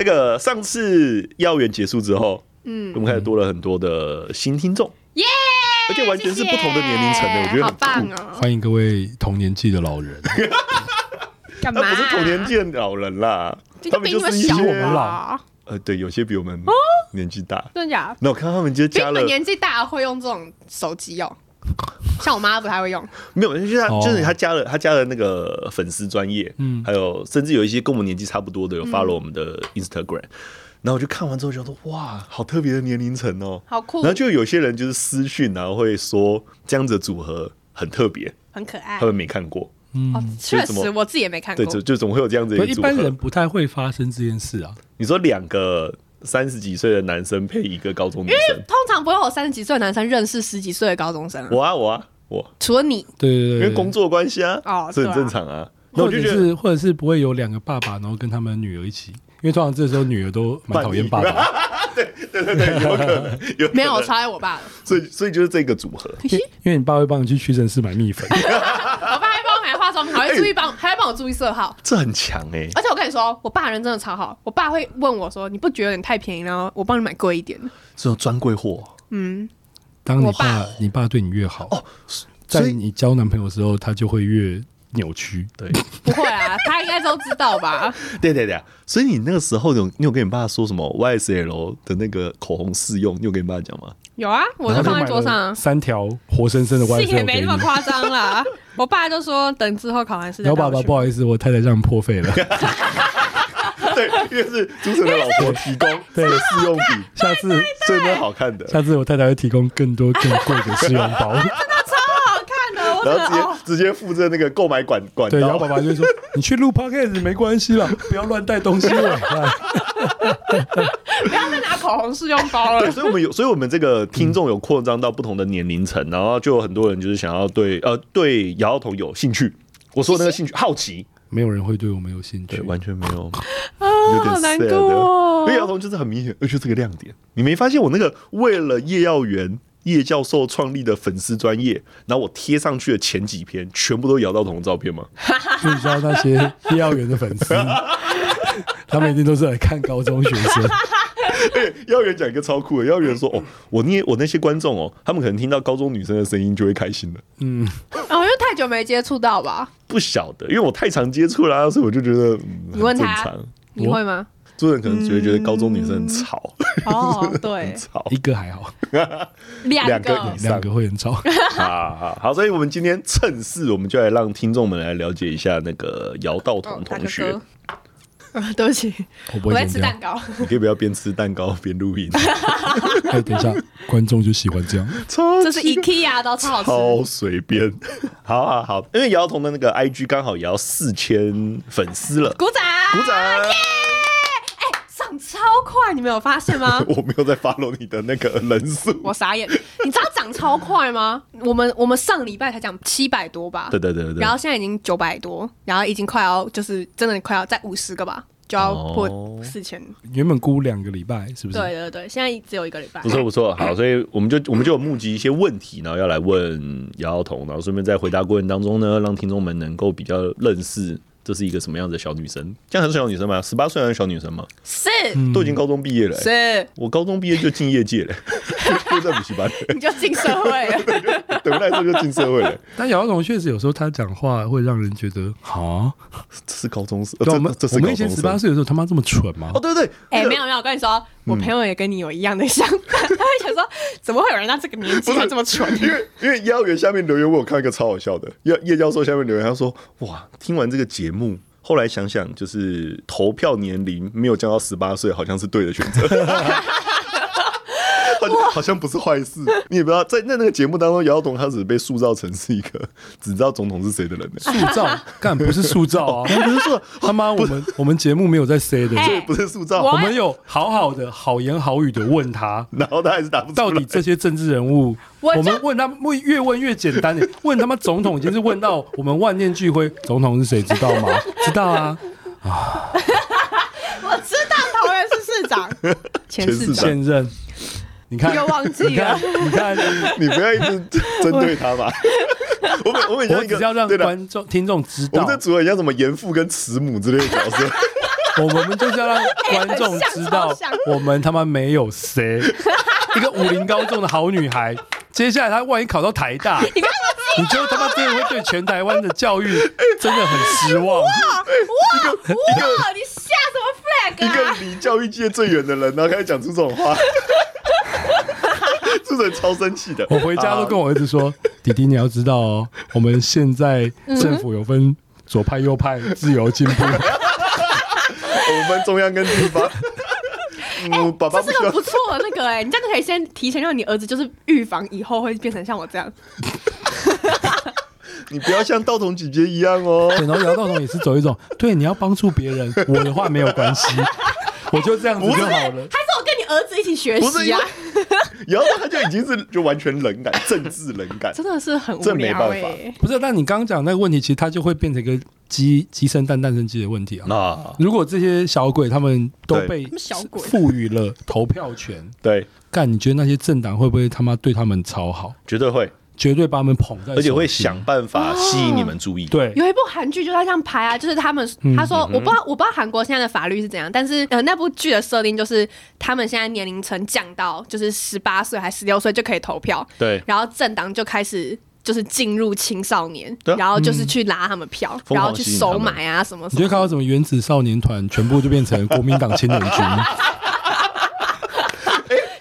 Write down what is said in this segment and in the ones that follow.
那个上次幼儿园结束之后，嗯，我们开始多了很多的新听众，耶、yeah!！而且完全是不同的年龄层的，我觉得很棒哦。欢迎各位同年纪的老人。干嘛？他不是同年纪的老人啦，他们就是一些我们老。呃，对，有些比我们年纪大，真的假？那我看他们就加了。比你们年纪大会用这种手机哦。像我妈不太会用，没有，就是他，就是他加了，他加了那个粉丝专业，嗯，还有甚至有一些跟我们年纪差不多的有 follow 我们的 Instagram，然后我就看完之后觉得哇，好特别的年龄层哦，好酷。然后就有些人就是私讯，然后会说这样子的组合很特别，很可爱，他们没看过，嗯，确实我自己也没看过，对，就就总会有这样子。一般人不太会发生这件事啊。你说两个。三十几岁的男生配一个高中女生，因为通常不会有三十几岁的男生认识十几岁的高中生啊。我啊，我啊，我。除了你，对对对，因为工作关系啊，哦，这很正常啊。或者是或者是不会有两个爸爸，然后跟他们女儿一起，因为通常这时候女儿都蛮讨厌爸爸。对对对对，有可能有没有我超爱我爸的，所以所以就是这个组合，因为你爸会帮你去屈臣氏买蜜粉。还会注意帮，还会帮我注意色号，这很强哎！而且我跟你说，我爸人真的超好。我爸会问我说：“你不觉得有点太便宜？然后我帮你买贵一点。”这种专柜货。嗯，当你爸你爸对你越好哦，在你交男朋友的时候，他就会越扭曲。对，不会啊，他应该都知道吧？对对对，所以你那个时候有你有跟你爸说什么 YSL 的那个口红试用？你有跟你爸讲吗？有啊，我就放在桌上，三条活生生的 YSL，也没那么夸张啦。我爸就说等之后考完试。然后爸爸不好意思，我太太让人破费了。对，因为是主持人的老婆提供 对试用品，下次真的好看的，下次我太太会提供更多更贵的试用包。然后直接直接附着那个购买管管道，对，然后爸爸就说：“你去录 podcast 没关系啦，不要乱带东西回来，不要再拿口红试用包了。”，所以我们有，所以我们这个听众有扩张到不同的年龄层，然后就有很多人就是想要对呃对姚童有兴趣。我说的那个兴趣好奇，没有人会对我们有兴趣，完全没有啊，有点难过哦。因为姚童就是很明显，而且这个亮点，你没发现我那个为了叶耀元。叶教授创立的粉丝专业，然后我贴上去的前几篇全部都姚道彤的照片吗？你知道那些叶耀元的粉丝，他们一定都是来看高中学生。哎，叶耀元讲一个超酷的，叶耀元说：“哦，我捏我那些观众哦，他们可能听到高中女生的声音就会开心了。”嗯，哦，因为太久没接触到吧？不晓得，因为我太常接触了，所以我就觉得、嗯、你问他，你会吗？做人可能只会觉得高中女生很吵、嗯、哦，对，吵。一个还好，两个。以上两个会很吵。好好好，所以我们今天趁势，我们就来让听众们来了解一下那个姚道彤同学。对不起，我，我在吃蛋糕。你可以不要边吃蛋糕边录音？哎，等一下，观众就喜欢这样。超这是 IKEA 都，超好吃，超随便。好好好，因为姚童的那个 IG 刚好也要四千粉丝了，鼓掌，鼓掌。Yeah! 超快，你没有发现吗？我没有在 follow 你的那个人数，我傻眼。你知道涨超快吗？我们我们上礼拜才讲七百多吧？对对对对。然后现在已经九百多，然后已经快要就是真的快要再五十个吧，就要破四千。原本估两个礼拜是不是？对对对，现在只有一个礼拜。不错不错，好，所以我们就我们就有募集一些问题，然后要来问姚姚彤，然后顺便在回答过程当中呢，让听众们能够比较认识。这是一个什么样的小女生？这样还是小女生吗？十八岁还是小女生吗？是，都已经高中毕业了、欸。是，我高中毕业就进业界了，就在补习班，你就进社会了。等不来这就进社会了。但姚总确实有时候他讲话会让人觉得，啊，这是高中生。我们我们以前十八岁的时候，他妈这么蠢吗？哦，对对，哎、欸，没有没有，我跟你说。我朋友也跟你有一样的想法，他会想说，怎么会有人到这个年纪还这么蠢？因为因为叶元下面留言，我有看一个超好笑的，叶叶教授下面留言，他说：哇，听完这个节目，后来想想，就是投票年龄没有降到十八岁，好像是对的选择。好像不是坏事，你也不知道在那那个节目当中，姚姚彤他只是被塑造成是一个 只知道总统是谁的人。塑造，干不是塑造啊！不是说他妈，我们我们节目没有在 say 的，这不是塑造。我们有好好的好言好语的问他，然后他还是答不出来。到底这些政治人物，我们问他问越问越简单，问他妈总统已经是问到我们万念俱灰，总统是谁知道吗？知道啊啊！我知道桃园是市长，前市长现任。你看，又忘记了。你看，你不要一直针对他吧。我每我每一个要让观众听众知道，我们这组合像什么严父跟慈母之类的角色。我们就是要让观众知道，我们他妈没有谁。一个武林高中的好女孩，接下来她万一考到台大，你觉得他妈真的会对全台湾的教育真的很失望？哇哇哇！你下什么 flag 啊？一个离教育界最远的人，然后开始讲出这种话，真的超生气的。我回家都跟我儿子说：“弟弟，你要知道哦，我们现在政府有分左派、右派、自由、进步，我们中央跟地方。”哎、欸，爸爸这是个不错的那个哎、欸，你这样可以先提前让你儿子就是预防以后会变成像我这样。你不要像道童姐姐一样哦。然后姚道童也是走一种，对，你要帮助别人，我的话没有关系，我就这样子就好了。还是我儿子一起学习啊？然后他就已经是就完全冷感，政治冷感，真的是很无聊、欸、这没办法。不是，但你刚刚讲那个问题，其实他就会变成一个鸡鸡生蛋，蛋生鸡的问题啊。那如果这些小鬼他们都被赋予了投票权，对，干，你觉得那些政党会不会他妈对他们超好？绝对会。绝对把他们捧在，而且会想办法吸引你们注意。对，有一部韩剧就在这样拍啊，就是他们他说我不知道我不知道韩国现在的法律是怎样，但是呃那部剧的设定就是他们现在年龄层降到就是十八岁还十六岁就可以投票。对，然后政党就开始就是进入青少年，然后就是去拉他们票，然后去收买啊什么。你就看到什么原子少年团全部就变成国民党青年军。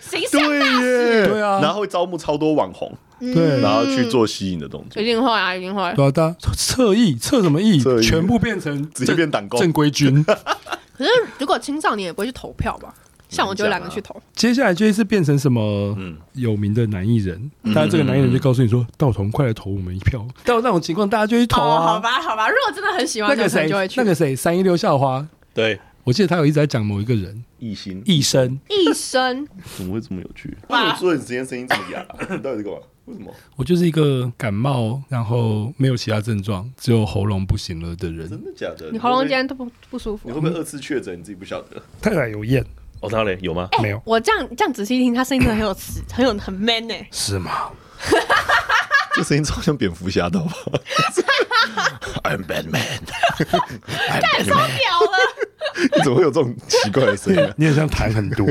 形象大使，对啊，然后会招募超多网红。对，然后去做吸引的动作，一定会啊，一定会。对啊，他侧翼侧什么翼？全部变成直接变党工正规军。可是如果青少年也不会去投票吧？像我就懒得去投。接下来就是变成什么有名的男艺人，但是这个男艺人就告诉你说：“道童，快来投我们一票。”到那种情况，大家就去投啊。好吧，好吧。如果真的很喜欢那个谁，就会去。那个谁，三一六校花。对，我记得他有一直在讲某一个人，一心一生，一生，怎么会这么有趣？为什么说你今天声音这么哑？到底在干嘛？为什么？我就是一个感冒，然后没有其他症状，只有喉咙不行了的人。真的假的？你喉咙今天都不不舒服？你会不会二次确诊？你自己不晓得？太太有验哦，他嘞有吗？欸、没有。我这样这样仔细听，他声音真的很有磁，很有很 man 呢、欸。是吗？这声音超像蝙蝠侠的吧？I'm Batman。太超屌了！你怎么会有这种奇怪的声音？你很像谈很多。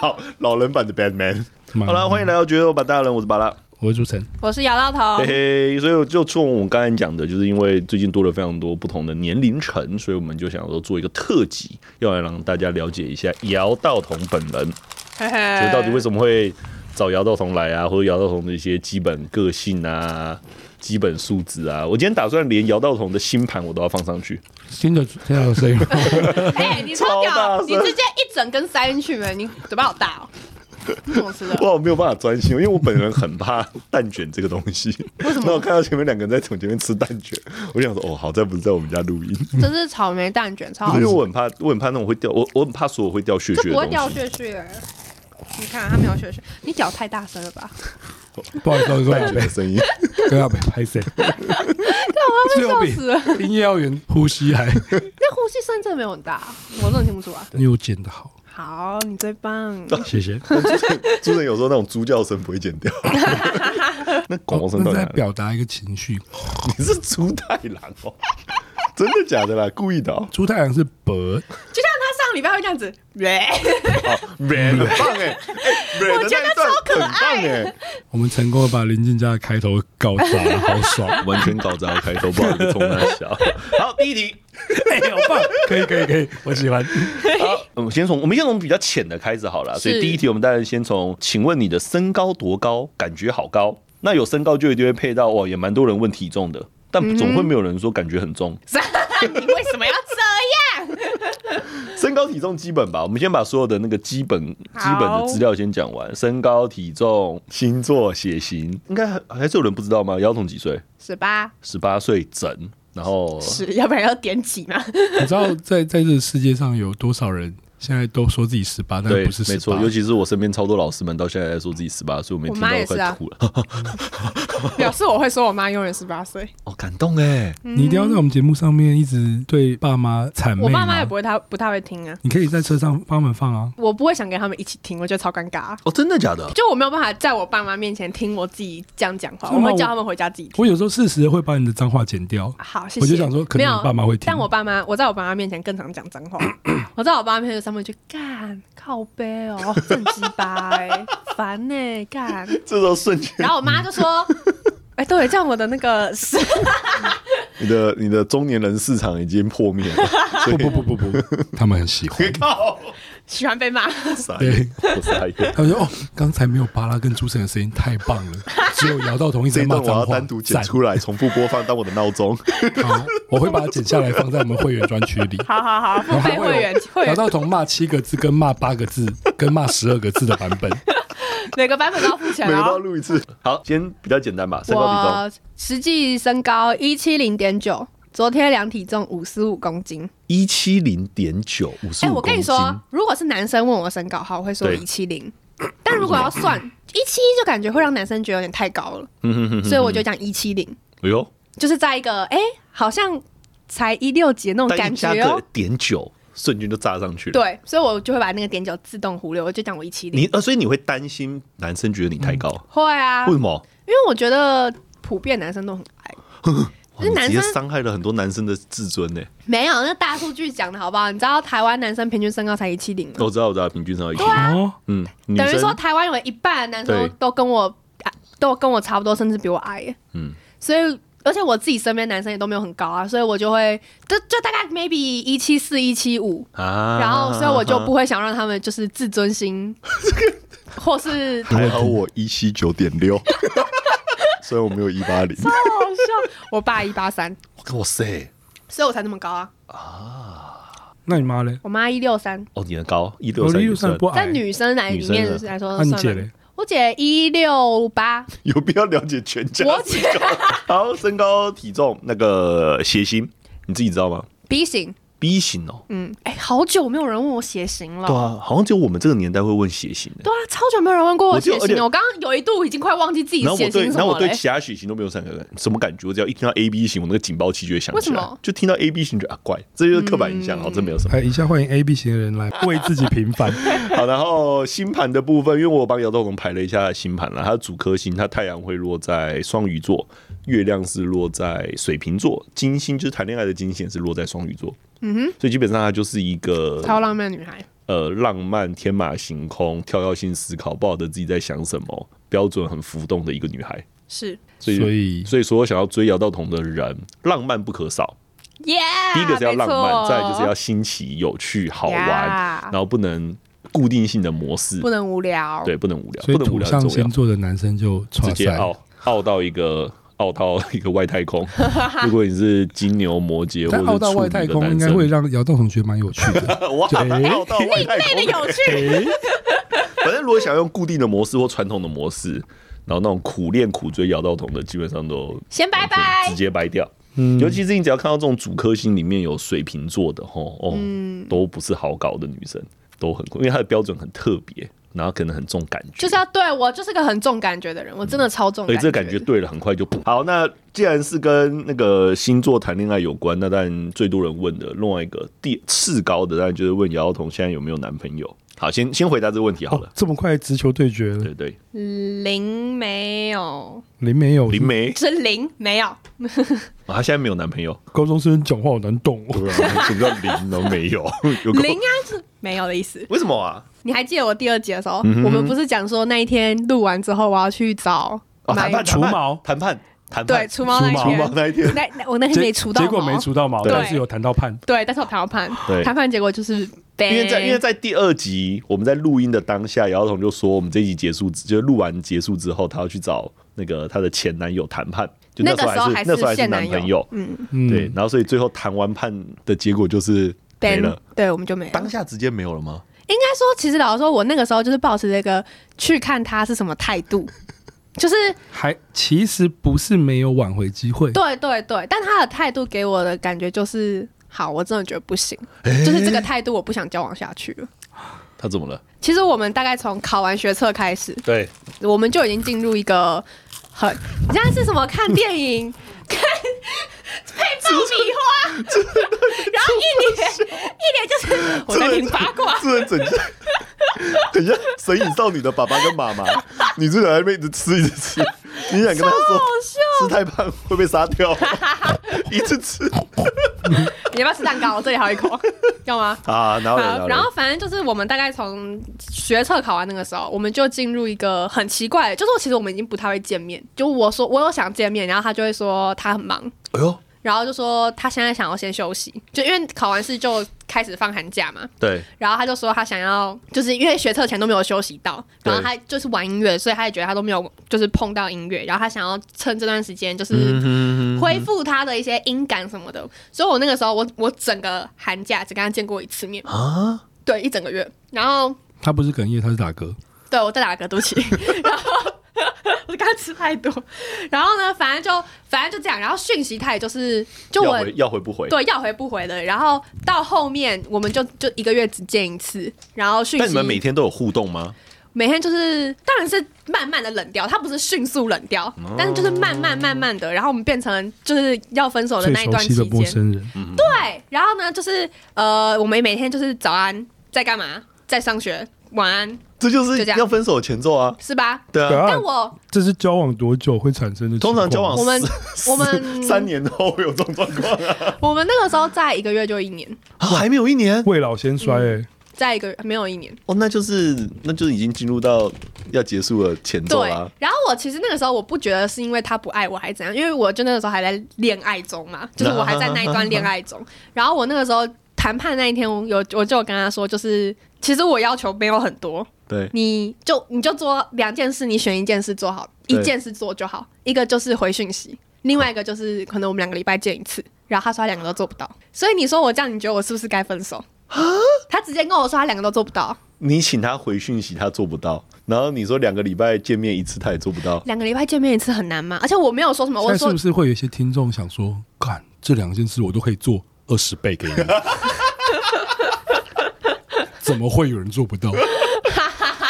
老老人版的 Batman。好了，欢迎来到觉得我把大人，我是巴拉，我是朱晨，我是姚道彤。嘿嘿，所以就从我们刚才讲的，就是因为最近多了非常多不同的年龄层，所以我们就想说做一个特辑，要来让大家了解一下姚道彤本人，嘿嘿，就到底为什么会找姚道彤来啊，或者姚道彤的一些基本个性啊、基本素质啊。我今天打算连姚道彤的新盘我都要放上去。新的这样的声音，哎，你超屌，你直接一整根塞进去呗，你嘴巴好大哦。怎么吃的？我没有办法专心，因为我本人很怕蛋卷这个东西。为什么？那我看到前面两个人在从前面吃蛋卷，我就想说，哦，好在不是在我们家录音。这是草莓蛋卷，超好吃。因为我很怕，我很怕那种会掉，我我很怕所有会掉屑屑的东西。不会掉屑屑。你看，他没有屑屑。你脚太大声了吧？不好意思，不好意思，没声音，不要被拍死。干嘛被笑死了？音乐要员呼吸还？那呼吸声真的没有很大，我真的听不出来。你有剪的好。好，你最棒，谢谢。主持人有时候那种猪叫声不会剪掉，那广告声都在表达一个情绪。你是猪太郎哦，真的假的啦？故意的。猪太郎是 bird，就像他上礼拜会这样子，red，red 很棒哎，我觉得超可爱哎。我们成功的把林俊家的开头搞砸了，好爽，完全搞砸了开头，不好意思，冲他笑。好，第一题。哎，好棒！可以，可以，可以，我喜欢。好，我们先从我们先从比较浅的开始好了。所以第一题，我们当然先从，请问你的身高多高？感觉好高。那有身高就一定会配到哇，也蛮多人问体重的，但总会没有人说感觉很重。你为什么要这样？身高体重基本吧，我们先把所有的那个基本基本的资料先讲完。身高体重、星座、血型，应该还还是有人不知道吗？姚彤几岁？十八，十八岁整。然后是，要不然要点几吗？你知道在在这个世界上有多少人现在都说自己十八，但不是十八？没错，尤其是我身边超多老师们到现在在说自己十八，所以我没听到快吐了。表示我会说我妈永远十八岁。哦，感动哎！你一定要在我们节目上面一直对爸妈谄媚。我爸妈也不会，他不太会听啊。你可以在车上帮他们放啊。我不会想跟他们一起听，我觉得超尴尬。哦，真的假的？就我没有办法在我爸妈面前听我自己这样讲话，我会叫他们回家自己听。我有时候适时会把你的脏话剪掉。好，谢谢。我就想说，可能爸妈会听。但我爸妈，我在我爸妈面前更常讲脏话。我在我爸妈面前上面就干靠背哦，正鸡巴哎，烦呢干。这时候瞬间，然后我妈就说。哎，对，这样我的那个是，你的你的中年人市场已经破灭了。不不不不不，他们很喜欢，喜欢被骂。对，他们说哦，刚才没有巴拉跟朱晨的声音，太棒了。只有姚道彤一直骂脏话。我要单独剪出来，重复播放当我的闹钟。好，我会把它剪下来放在我们会员专区里。好好好，付费会员。姚道同骂七个字跟骂八个字跟骂十二个字的版本。每个版本都要付钱哦，每个都要录一次。好，今天比较简单吧。身高体重，我实际身高一七零点九，昨天量体重五十五公斤。一七零点九，五十五公斤。哎，我跟你说，如果是男生问我身高，好，我会说一七零。但如果要算一七一，就感觉会让男生觉得有点太高了。所以我就讲一七零。哎呦，就是在一个哎，好像才一六几那种感觉哦。点九。瞬间就炸上去了。对，所以我就会把那个点九自动忽略，我就讲我一七零。你呃，所以你会担心男生觉得你太高？嗯、会啊。为什么？因为我觉得普遍男生都很矮。就是男生伤害了很多男生的自尊呢。没有，那大数据讲的好不好？你知道台湾男生平均身高才一七零吗？我知道，我知道，平均身高一七零。啊、嗯，等于说台湾有一半的男生都跟我对都跟我差不多，甚至比我矮。嗯，所以。而且我自己身边男生也都没有很高啊，所以我就会就就大概 maybe 一七四一七五啊，然后所以我就不会想让他们就是自尊心，或是还好我一七九点六，所以我没有一八零，超好笑。我爸一八三，哇塞，所以我才那么高啊。啊，那你妈呢？我妈一六三，哦，你的高一六三，一六三不矮，在女生来里面来说，那你姐嘞？我姐一六八，有必要了解全家？我姐好，身高体重那个血型，你自己知道吗？B 型。B 型哦，嗯，哎，好久没有人问我血型了。对啊，好像只有我们这个年代会问血型。对啊，超久没有人问过我血型。我刚刚有一度已经快忘记自己血型。然后我对其他血型都没有什么什么感觉，我只要一听到 A B 型，我那个警报器就会响起来。为什么？就听到 A B 型就啊怪，这就是刻板印象，好，这没有什么。哎，以下欢迎 A B 型的人来为自己平反。好，然后星盘的部分，因为我帮姚道龙排了一下星盘了，他的主颗星，他太阳会落在双鱼座，月亮是落在水瓶座，金星就是谈恋爱的金星是落在双鱼座。嗯哼，所以基本上她就是一个超浪漫女孩，呃，浪漫天马行空、跳跃性思考，不晓得自己在想什么，标准很浮动的一个女孩。是，所以所以所以所有想要追姚道彤的人，浪漫不可少。耶，Yeah, 第一个是要浪漫，再就是要新奇、有趣、好玩，Yeah. 然后不能固定性的模式，不能无聊，对，不能无聊，所以土象星座的男生就直接傲傲到一个。傲到一个外太空。如果你是金牛、摩羯，或者傲到外太空，应该会让姚道彤觉得蛮有趣的。哇，傲到外太空的有趣。反正如果想用固定的模式或传统的模式，然后那种苦练苦追姚道彤的，基本上都先拜拜，直接掰掉。嗯，尤其是你只要看到这种主颗星里面有水瓶座的，吼哦，都不是好搞的女生，都很酷，因为她的标准很特别。然后可能很重感觉，就是要对我就是个很重感觉的人，我真的超重感觉。所以这个感觉对了，很快就不好。那既然是跟那个星座谈恋爱有关，那当然最多人问的另外一个第次高的，当然就是问姚姚彤现在有没有男朋友。好，先先回答这个问题好了。这么快直球对决了？对对，零没有，零没有，零没，是零没有。他现在没有男朋友。高中生讲话好难懂，对啊，什么叫零都没有？零啊是没有的意思。为什么啊？你还记得我第二集的时候，我们不是讲说那一天录完之后，我要去找谈判除毛谈判谈判对除毛那天那一天，那我那天没除到，结果没除到毛，但是有谈到判，对，但是我谈到判，谈判结果就是。因为在因为在第二集我们在录音的当下，姚道彤就说我们这一集结束，就录完结束之后，她要去找那个她的前男友谈判，就那时候还是那时候还是男朋友，嗯。嗯，对，然后所以最后谈完判的结果就是没了，对，我们就没了。当下直接没有了吗？应该说，其实老实说，我那个时候就是保持这个去看他是什么态度，就是还其实不是没有挽回机会，对对对，但他的态度给我的感觉就是。好，我真的觉得不行，欸、就是这个态度，我不想交往下去了。他怎么了？其实我们大概从考完学测开始，对，我们就已经进入一个很，你现在是什么？看电影，看配爆米花，然后一脸一脸就是我在听八卦，这人整一下，神隐少女的爸爸跟妈妈，你这人还一直吃一直吃，你想跟他说吃太胖会被杀掉，一直吃。你要不要吃蛋糕？我这里还有一口，要吗？啊，然后然后反正就是我们大概从学测考完那个时候，我们就进入一个很奇怪，就是其实我们已经不太会见面。就我说我有想见面，然后他就会说他很忙。哎呦。然后就说他现在想要先休息，就因为考完试就开始放寒假嘛。对。然后他就说他想要，就是因为学测前都没有休息到，然后他就是玩音乐，所以他也觉得他都没有就是碰到音乐，然后他想要趁这段时间就是恢复他的一些音感什么的。所以我那个时候我我整个寒假只跟他见过一次面啊，对，一整个月。然后他不是哽咽，他是打嗝。对，我在打嗝，对不起。然后。我刚吃太多，然后呢，反正就反正就这样，然后讯息他也就是就我要回，要回不回，对，要回不回的。然后到后面我们就就一个月只见一次，然后讯息。但你们每天都有互动吗？每天就是当然是慢慢的冷掉，他不是迅速冷掉，哦、但是就是慢慢慢慢的，然后我们变成就是要分手的那一段期间。对，然后呢，就是呃，我们每天就是早安，在干嘛，在上学，晚安。这就是要分手的前奏啊，是吧？对啊。但我这是交往多久会产生的？通常交往我们我们三年后会有这种状况啊。我们那个时候在一个月就一年，还没有一年，未老先衰哎。在一个没有一年哦，那就是那就是已经进入到要结束了前奏啊。然后我其实那个时候我不觉得是因为他不爱我还是怎样，因为我就那个时候还在恋爱中嘛，就是我还在那一段恋爱中。然后我那个时候谈判那一天，我有我就有跟他说，就是其实我要求没有很多。对，你就你就做两件事，你选一件事做好，一件事做就好。一个就是回讯息，另外一个就是可能我们两个礼拜见一次。然后他说他两个都做不到，所以你说我这样，你觉得我是不是该分手？他直接跟我说他两个都做不到。你请他回讯息，他做不到。然后你说两个礼拜见面一次，他也做不到。两个礼拜见面一次很难吗？而且我没有说什么。我说是不是会有一些听众想说，干这两件事我都可以做二十倍给你，怎么会有人做不到？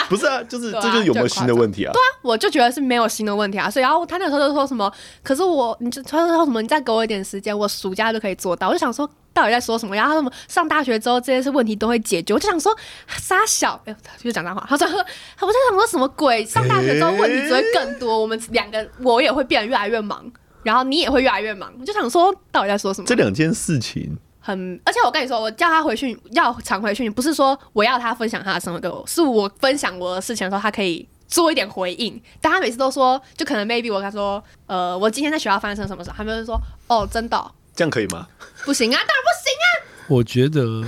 不是啊，就是、啊、这就是有没有新的问题啊？对啊，我就觉得是没有新的问题啊。所以然后他那时候就说什么，可是我，你就他说什么，你再给我一点时间，我暑假就可以做到。我就想说，到底在说什么？然后他说上大学之后这些是问题都会解决。我就想说，傻小，就讲脏话。他说 他不是想说什么鬼？上大学之后问题只会更多，欸、我们两个我也会变得越来越忙，然后你也会越来越忙。我就想说，到底在说什么？这两件事情。很，而且我跟你说，我叫他回去要常回去，不是说我要他分享他的生活给我，是我分享我的事情的时候，他可以做一点回应。但他每次都说，就可能 maybe 我跟他说，呃，我今天在学校发生什么事，他们就说，哦，真的哦，这样可以吗？不行啊，当然不行啊。我觉得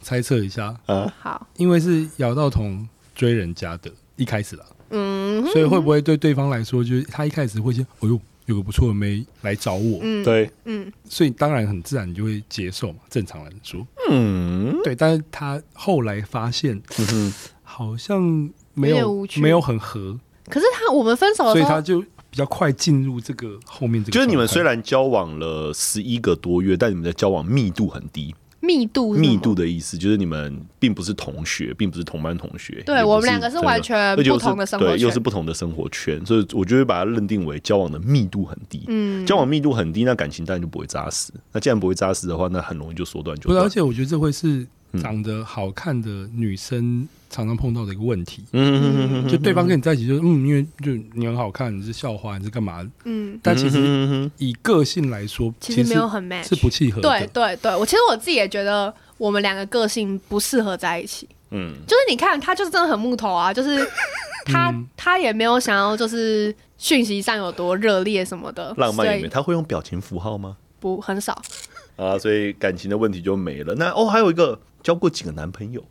猜测一下啊，好，因为是姚道彤追人家的一开始了，嗯，所以会不会对对方来说，就是他一开始会先，哎呦。有个不错的妹来找我，嗯，对，嗯，所以当然很自然你就会接受嘛，正常来说，嗯，对，但是他后来发现，嗯好像没有没有很合，可是他我们分手了，所以他就比较快进入这个后面这个，就是你们虽然交往了十一个多月，但你们的交往密度很低。密度密度的意思就是你们并不是同学，并不是同班同学。对，我们两个是完全不同的生活圈，对，又是不同的生活圈，所以我就会把它认定为交往的密度很低。嗯，交往密度很低，那感情当然就不会扎实。那既然不会扎实的话，那很容易就缩短就断。而且我觉得这会是长得好看的女生常常碰到的一个问题。嗯，就对方跟你在一起，就是嗯，因为就你很好看，你是校花，你是干嘛？嗯，但其实以个性来说，其实没有很 match，是不契合的。对对对，我其实我自己也觉得。我们两个个性不适合在一起，嗯，就是你看他就是真的很木头啊，就是 他、嗯、他也没有想要就是讯息上有多热烈什么的，浪漫也没，他会用表情符号吗？不，很少啊，所以感情的问题就没了。那哦，还有一个交过几个男朋友。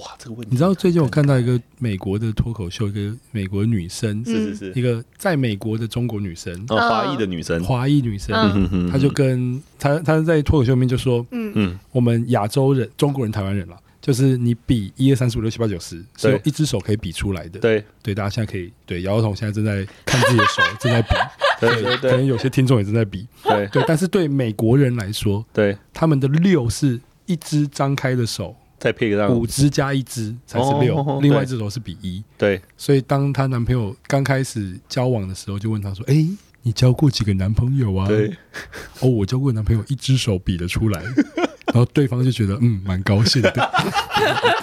哇，这个问题！你知道最近我看到一个美国的脱口秀，一个美国女生，是是是，一个在美国的中国女生，哦，华裔的女生，华裔女生，嗯。她就跟她她在脱口秀里面就说，嗯。嗯，我们亚洲人，中国人、台湾人了，就是你比一二三四五六七八九十，是有一只手可以比出来的。对。对，大家现在可以对，姚彤现在正在看自己的手，正在比，对对对，可能有些听众也正在比，对。对，但是对美国人来说，对，他们的六是一只张开的手。再配个五只加一只才是六，哦，另外一只手是比一。对，所以当她男朋友刚开始交往的时候，就问她说：“哎，你交过几个男朋友啊？”对，哦，我交过男朋友，一只手比得出来，然后对方就觉得嗯，蛮高兴的。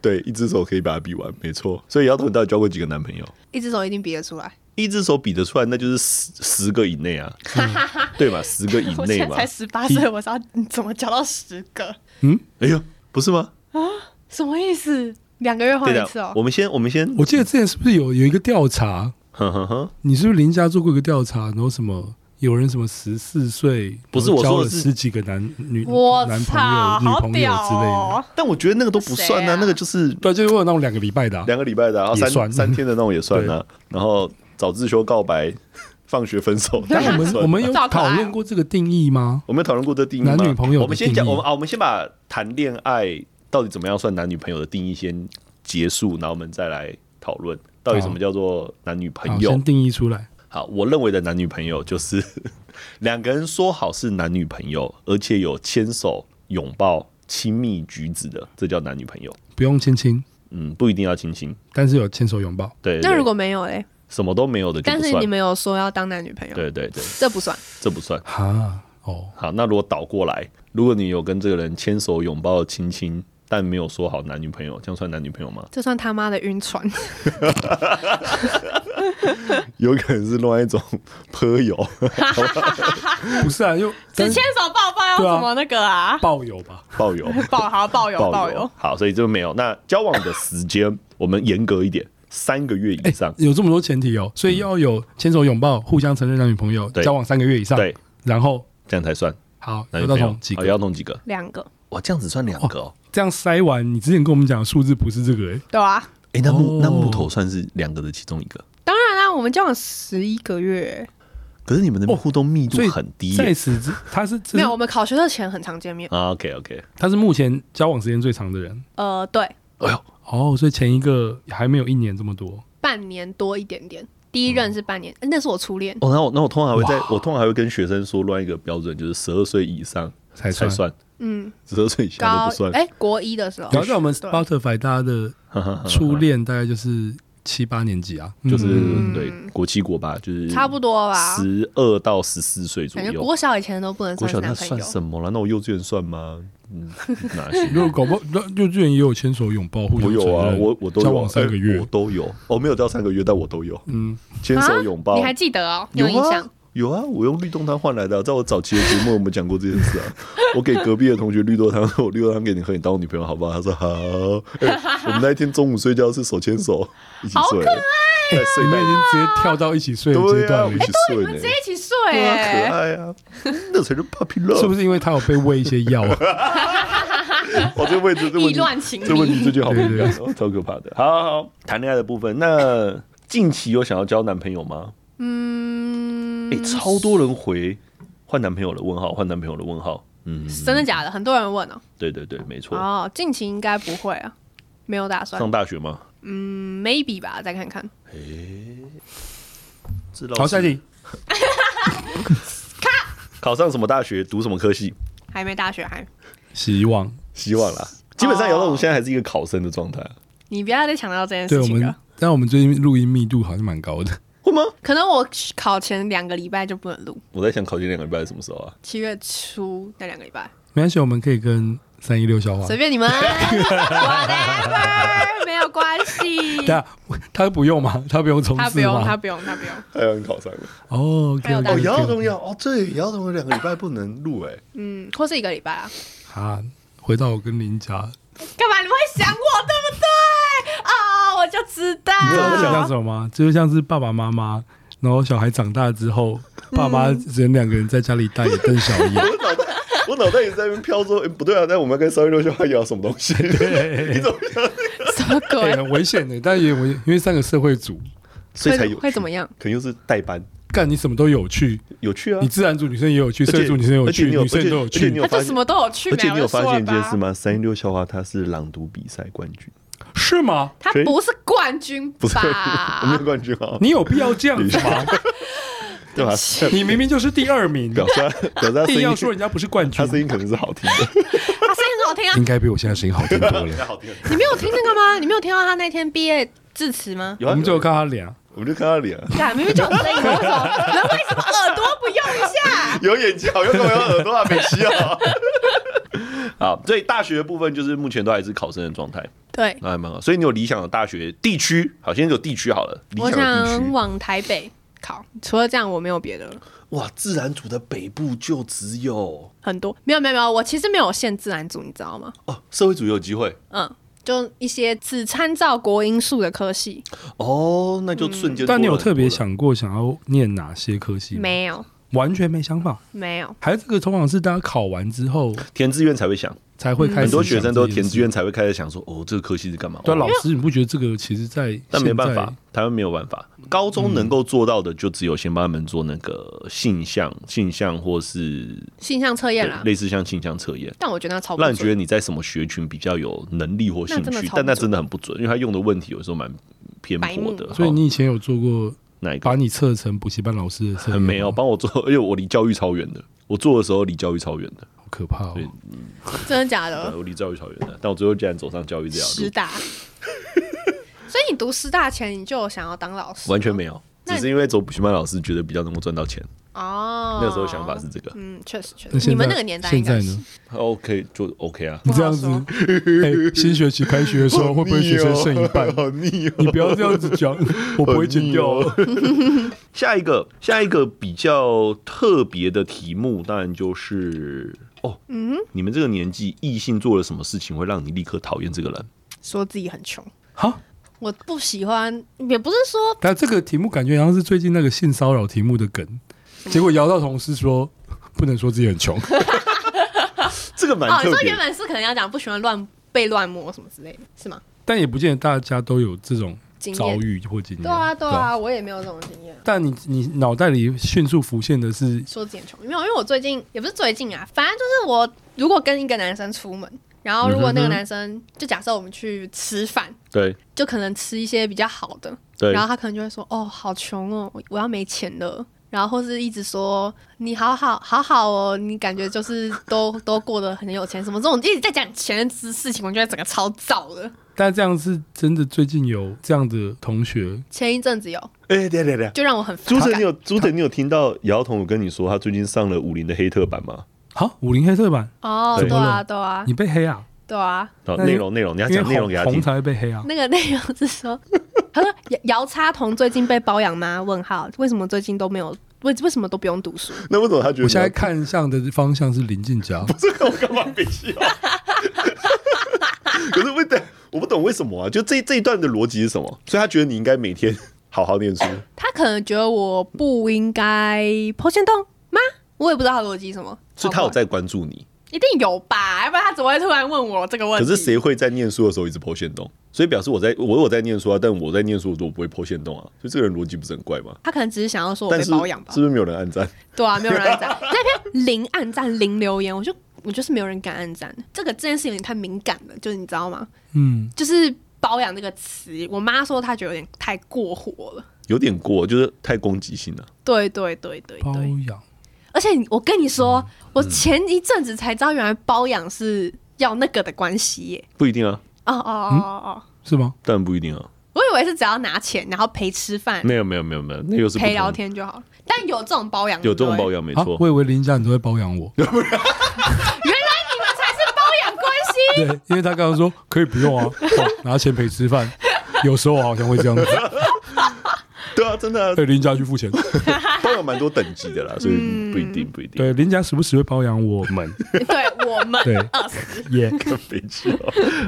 对，一只手可以把它比完，没错。所以姚彤到底交过几个男朋友？一只手一定比得出来。一只手比得出来，那就是十十个以内啊，嗯、对吧？十个以内嘛。才十八岁，我知道你怎么交到十个？嗯，哎呦，不是吗？啊，什么意思？两个月换一次哦。我们先，我们先，我记得之前是不是有有一个调查？哼哼哼，你是不是邻家做过一个调查？然后什么？有人什么十四岁，不是我说的是十几个男女男朋友、女朋友之类的。但我觉得那个都不算啊，那个就是对，就是有那种两个礼拜的，两个礼拜的，然后三 三天的那种也算啊。然后。早自修告白，放学分手。但我们我们有讨论过这个定义吗？我们有讨论过这个定义吗？男女朋友，我们先讲，我们啊，我们先把谈恋爱到底怎么样算男女朋友的定义先结束，然后我们再来讨论到底什么叫做男女朋友。先定义出来。好，我认为的男女朋友就是 两个人说好是男女朋友，而且有牵手、拥抱、亲密举止的，这叫男女朋友。不用亲亲，嗯，不一定要亲亲，但是有牵手、拥抱。对，那如果没有嘞？什么都没有的，但是你没有说要当男女朋友，对对对，这不算，这不算哈哦。好，那如果倒过来，如果你有跟这个人牵手、拥抱、亲亲，但没有说好男女朋友，这样算男女朋友吗？这算他妈的晕船，有可能是另外一种泼油，不是啊？就只牵手抱抱要怎么那个啊？抱友吧，抱友，抱好抱友抱友。好，所以就没有。那交往的时间，我们严格一点。三个月以上，有这么多前提哦，所以要有牵手、拥抱、互相承认男女朋友，交往三个月以上，对，然后这样才算好。姚彤几个？要弄几个？两个。哇，这样子算两个哦。这样筛完，你之前跟我们讲的数字不是这个哎？对啊。哎，那木那木头算是两个的其中一个。当然啦，我们交往十一个月，可是你们的互动密度很低。在此之，他是没有，我们考学的前很常见面。OK OK，他是目前交往时间最长的人。呃，对。哎呦。哦，所以前一个还没有一年这么多，半年多一点点。第一任是半年，嗯、那是我初恋。哦，那我那我通常还会在，我通常还会跟学生说，乱一个标准，就是十二岁以上才算。才算嗯，十二岁以下都不算。哎、欸，国一的时候，然后在我们 Spotify 大家的 初恋大概就是七八年级啊，就是、嗯、对国七国八，就是差不多吧，十二到十四岁左右。国小以前都不能算，国小那算什么了？那我幼稚园算吗？嗯，哪 些？如果搞不好，那幼稚园也有牵手、拥抱、互相。我有啊，我我都有。交往三个月，欸、我都有。哦，没有到三个月，但我都有。嗯，牵手、拥抱、啊，你还记得哦？有印象？有啊，我用绿豆汤换来的、啊。在我早期的节目，我们讲过这件事啊。我给隔壁的同学绿豆汤，说我绿豆汤给你喝，你当我女朋友好不好？他说好。欸、我们那一天中午睡觉是手牵手一起睡。好可爱、喔！你们已经直接跳到一起睡的阶段了。一起睡、呢，直接一起睡、欸，可爱啊！那才是 puppy love。是不是因为他有被喂一些药啊？哦，这个位置，这问题，这问题最近好敏感，超可怕的。好好好，谈恋爱的部分，那近期有想要交男朋友吗？嗯，哎、欸，超多人回换男朋友的问号，换男朋友的问号。嗯，真的假的？很多人问哦。对对对，没错。哦，近期应该不会啊，没有打算上大学吗？嗯，maybe 吧，再看看。哎、欸，好，下一题。考上什么大学？读什么科系？还没大学，还希望。希望啦，基本上姚总现在还是一个考生的状态。你不要再强调这件事情了。对，我们，但我们最近录音密度好像蛮高的，会吗？可能我考前两个礼拜就不能录。我在想考前两个礼拜是什么时候啊？七月初那两个礼拜。没关系，我们可以跟三一六消化，随便你们，没有关系。对啊，他不用吗？他不用冲刺吗？他不用，他不用，他不用。还有人考上了哦，还有哦，姚总要哦，对，姚总有两个礼拜不能录哎，嗯，或是一个礼拜啊。啊。回到我跟林家，干嘛？你们会想我，知道。你知道在想什么吗？就像是爸爸妈妈，然后小孩长大之后，爸妈只能两个人在家里大眼瞪小眼。我脑袋，我脑袋也在那边飘说，不对啊！那我们要跟三一六小孩聊什么东西？对，你怎么想？什么鬼？很危险的，但也危，因为三个社会组，所以才有会怎么样？可能又是代班。干你什么都有趣，有趣啊！你自然组女生也有趣，社会组女生有趣，女生都有趣。他就什么都有趣。而且你有发现一件事吗？三一六校花他是朗读比赛冠军，是吗？他不是冠军，不是 我没有冠军啊！你有必要这样子吗？对吧？你明明就是第二名，表示表示一定要说人家不是冠军，他声音可能是好听的。好听啊！应该比我现在声音好听多了。你没有听那个吗？你没有听到他那天毕业致辞吗？有啊，我们就有看他脸，我们就看他脸。看，明明就有声音，为什么？人为什么耳朵不用一下？有眼睛好用，有耳朵啊，没需要。好，所以大学的部分就是目前都还是考生的状态。对，那还蛮好。所以你有理想的大学地区？好，现在有地区好了。我想往台北考，除了这样我没有别的了。哇，自然组的北部就只有很多，没有没有没有，我其实没有限自然组，你知道吗？哦，社会组有机会。嗯，就一些只参照国英数的科系。哦，那就瞬间。但你有特别想过想要念哪些科系？没有。完全没想法，没有，还是这个通常是大家考完之后填志愿才会想，才会开始。很多学生都填志愿才会开始想说，哦，这个科系是干嘛？对，老师，你不觉得这个其实，在但没办法，台湾没有办法。高中能够做到的，就只有先帮他们做那个性向、性向或是性向测验啦，类似像性向测验。但我觉得那超，让你觉得你在什么学群比较有能力或兴趣，但那真的很不准，因为他用的问题有时候蛮偏颇的。所以你以前有做过？哪一个？把你测成补习班老师的测？没有，帮我做，因为我离教育超远的。我做的时候离教育超远的，好可怕哦！真的假的？我离教育超远的，但我最后竟然走上教育这条路。师大，所以你读师大前你就有想要当老师？完全没有，只是因为走补习班老师觉得比较能够赚到钱。哦，那时候想法是这个。嗯，确实确实。你们那个年代应该呢？OK，就 OK 啊。你这样子，新学期开学的时候会不会学生剩一半？好腻哦！你不要这样子讲，我不会剪掉。下一个，下一个比较特别的题目，当然就是哦，嗯，你们这个年纪，异性做了什么事情会让你立刻讨厌这个人？说自己很穷。好，我不喜欢，也不是说，但这个题目感觉好像是最近那个性骚扰题目的梗。结果摇到同事说，不能说自己很穷，这个蛮……哦，你说原本是可能要讲不喜欢乱被乱摸什么之类的，是吗？但也不见得大家都有这种遭遇或经验。对啊，对啊，我也没有这种经验。但你你脑袋里迅速浮现的是说自己很穷，没有，因为我最近也不是最近啊，反正就是我如果跟一个男生出门，然后如果那个男生就假设我们去吃饭，对，就可能吃一些比较好的，对，然后他可能就会说：“哦，好穷哦，我要没钱了。”然后或是一直说你好好好好哦，你感觉就是都都过得很有钱，什么这种一直在讲钱的事情，我觉得整个超燥的。但这样是真的，最近有这样的同学？前一阵子有，哎，对对对，就让我很烦。朱晨，你有朱晨，你有听到姚彤有跟你说他最近上了武林的黑特版吗？好，武林黑特版哦，对啊，对啊，你被黑啊？对啊，内容内容你要讲内容给他听，红才会被黑啊。那个内容是说，他说姚姚叉彤最近被包养吗？问号，为什么最近都没有？为为什么都不用读书？那为什么他觉得？我现在看向的方向是林静佳。不是我干嘛比笑？可是为什么我不懂为什么啊？就这这一段的逻辑是什么？所以他觉得你应该每天好好念书。他可能觉得我不应该 po 限动吗？我也不知道他逻辑是什么。所以他有在关注你。一定有吧，要不然他怎么会突然问我这个问题？可是谁会在念书的时候一直 po 限动？所以表示我在我有在念书啊，但我在念书的时候我不会 po 限动啊，所以这个人逻辑不是很怪吗？他可能只是想要说我被包养吧？是不是没有人按赞？对啊，没有人按赞，那篇零按赞零留言，我就我就是没有人敢按赞。这个这件事情有点太敏感了，就是你知道吗？嗯，就是包养这个词，我妈说她觉得有点太过火了，有点过，就是太攻击性了。对对对对对，包养。而且我跟你说，嗯、我前一阵子才知道，原来包养是要那个的关系耶。不一定啊。哦哦哦哦哦，是吗？当然不一定啊。我以为是只要拿钱，然后陪吃饭。没有没有没有没有，那又是陪聊天就好了。但有这种包养，有这种包养没错、啊。我以为林家你都会包养我。原来你们才是包养关系。对，因为他刚刚说可以不用啊，哦、拿钱陪吃饭，有时候好像会这样子。对啊，真的。对，林家去付钱，都有蛮多等级的啦，所以不一定不一定。对，林家时不时会包养我们，对我们，对，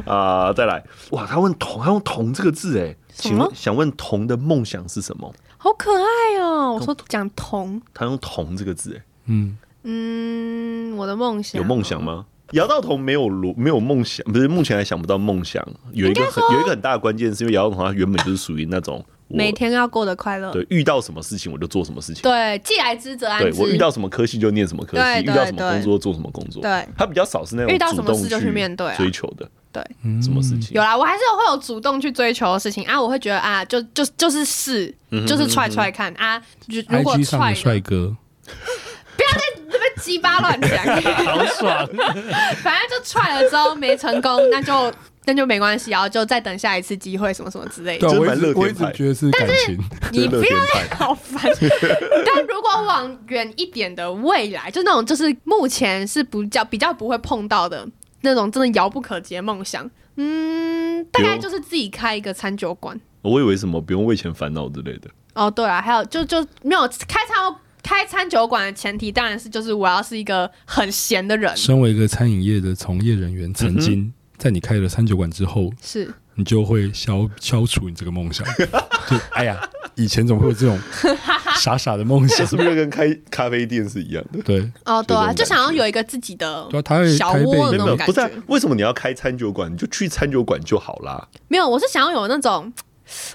啊！再来，哇，他问“童”，他用“童”这个字，哎，请问想问“童”的梦想是什么？好可爱哦！我说讲“童”，他用“童”这个字，哎，嗯嗯，我的梦想有梦想吗？姚道彤没有没有梦想，不是目前还想不到梦想。有一个很有一个很大的关键，是因为姚道彤他原本就是属于那种。每天要过得快乐。对，遇到什么事情我就做什么事情。对，既来之则安之。对，我遇到什么科系就念什么科系，遇到什么工作做什么工作。对，他比较少是那种遇到什么事就去面对、追求的。对，什么事情？有啦，我还是会有主动去追求的事情啊。我会觉得啊，就就就是试，就是踹踹看啊。如果踹帅哥，不要再鸡巴乱讲，好爽。反正就踹了之后没成功，那就那就没关系，然后就再等下一次机会，什么什么之类的。对，我一直我一直觉得是感情。你不要好烦。但如果往远一点的未来，就那种就是目前是不叫比较不会碰到的那种真的遥不可及的梦想，嗯，大概就是自己开一个餐酒馆。我以为什么不用为钱烦恼之类的。哦，对啊，还有就就没有开餐开餐酒馆的前提，当然是就是我要是一个很闲的人。身为一个餐饮业的从业人员，曾经在你开了餐酒馆之后，是你就会消消除你这个梦想。就哎呀，以前怎么会有这种 傻傻的梦想，是不是跟开咖啡店是一样的？对，哦，对啊，就想要有一个自己的小窝的那种感觉。不是啊，为什么你要开餐酒馆？你就去餐酒馆就好啦。没有，我是想要有那种。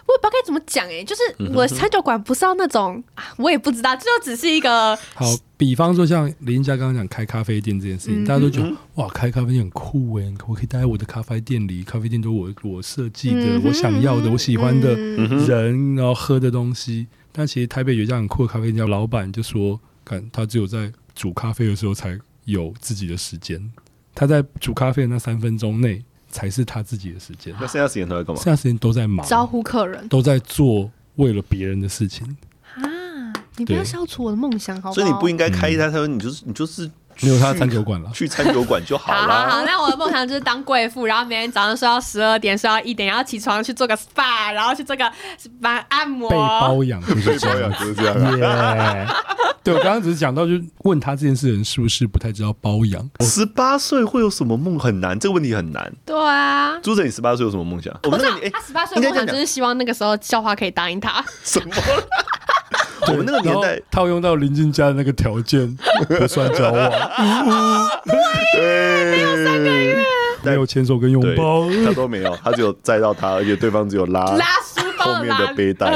我也不知道该怎么讲哎，就是我的餐酒馆不是要那种，我也不知道，这就只是一个好。比方说像林家刚刚讲开咖啡店这件事情，大家都觉得哇，开咖啡店很酷哎，我可以待在我的咖啡店里，咖啡店都我我设计的，我想要的，我喜欢的人，然后喝的东西。但其实台北有一家很酷的咖啡店，老板就说，看他只有在煮咖啡的时候才有自己的时间，他在煮咖啡的那三分钟内。才是他自己的时间。那剩下时间都在干嘛？剩下时间都在忙，招呼客人，都在做为了别人的事情。啊！你不要消除我的梦想，好不好？所以你不应该开一家，他说你就是你就是。没有他的餐酒馆了，去餐酒馆就好了。好，好，好，那我的梦想就是当贵妇，然后每天早上睡到十二点，睡到一点，然后起床去做个 SPA，然后去做个把按摩。被包养就是 这样，就是这样。Yeah. 对，我刚刚只是讲到，就问他这件事的人是不是不太知道包养？十八岁会有什么梦？很难，这个问题很难。对啊，朱哲，你十八岁有什么梦想？我不知道，他十八岁梦想就是希望那个时候校花可以答应他。什么？我们那个年代套用到邻近家的那个条件 不算交往，对，没有三个月，没有牵手跟拥抱，他都没有，他只有载到他，而且对方只有拉拉书包后面的背带。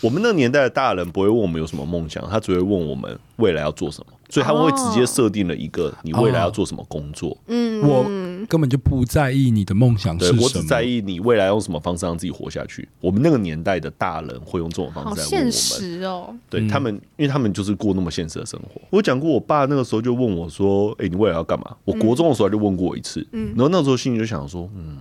我们那个年代的大人不会问我们有什么梦想，他只会问我们未来要做什么。所以他们会直接设定了一个你未来要做什么工作。嗯，我根本就不在意你的梦想是什么，我只在意你未来用什么方式让自己活下去。我们那个年代的大人会用这种方式来问我们。现实哦，对他们，因为他们就是过那么现实的生活。我讲过，我爸那个时候就问我说：“哎，你未来要干嘛？”我国中的时候就问过我一次，然后那时候心里就想说：“嗯，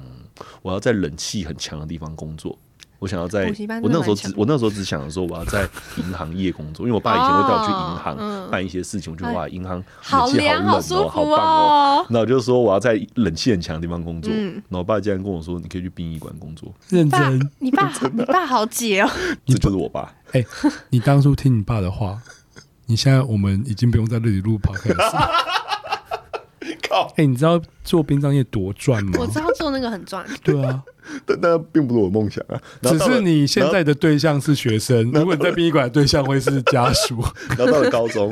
我要在冷气很强的地方工作。”我想要在，我那时候只我那时候只想着说我要在银行业工作，因为我爸以前会带我去银行办一些事情，我就哇，银行冷气好冷哦，好棒哦。那我就说我要在冷气很强的地方工作，然后我爸竟然跟我说你可以去殡仪馆工作。认真，你爸 你爸好解哦，这就是我爸。哎，你当初听你爸的话，你现在我们已经不用在这里录 podcast。靠！哎，你知道做殡葬业多赚吗？我知道做那个很赚。对啊。但那并不是我梦想啊，只是你现在的对象是学生，如果你在殡仪馆的对象会是家属。然后到了高中，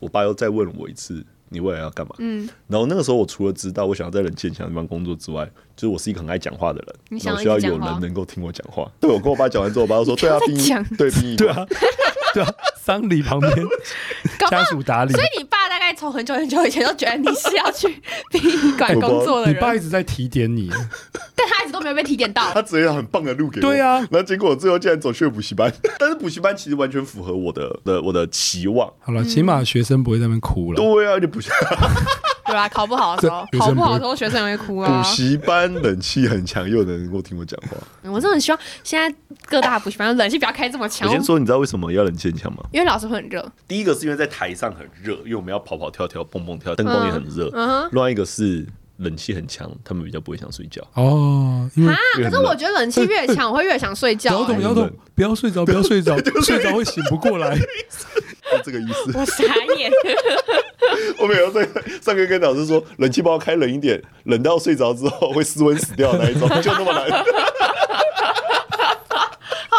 我爸又再问我一次，你未来要干嘛？嗯，然后那个时候我除了知道我想要在冷气强的地方工作之外，就是我是一个很爱讲话的人，然后需要有人能够听我讲话。对，我跟我爸讲完之后，我爸说：“对啊，殡仪对殡仪对啊，对啊，丧礼旁边家属打理。”所以你爸大概从很久很久以前就觉得你是要去 殡仪馆工作的人。你爸一直在提点你。但他一直都没有被提点到，他只有一条很棒的路给我。对啊，然后结果我最后竟然走去了补习班，但是补习班其实完全符合我的的我的期望。好了，起码学生不会在那边哭了。对啊，你补习，对啊，考不好的时候，考不好的时候学生也会哭啊。补习班冷气很强，又能够听我讲话。我真的很希望现在各大补习班冷气不要开这么强。我先说，你知道为什么要冷气很强吗？因为老师会很热。第一个是因为在台上很热，因为我们要跑跑跳跳、蹦蹦跳，灯光也很热。嗯，另外一个是。冷气很强，他们比较不会想睡觉哦。啊，可是我觉得冷气越强，我会越想睡觉。摇头摇头，不要睡着，不要睡着，睡着会醒不过来。是这个意思。我傻眼。我没有在上课跟老师说，冷气帮我开冷一点，冷到睡着之后会失温死掉的那一种，就那么难。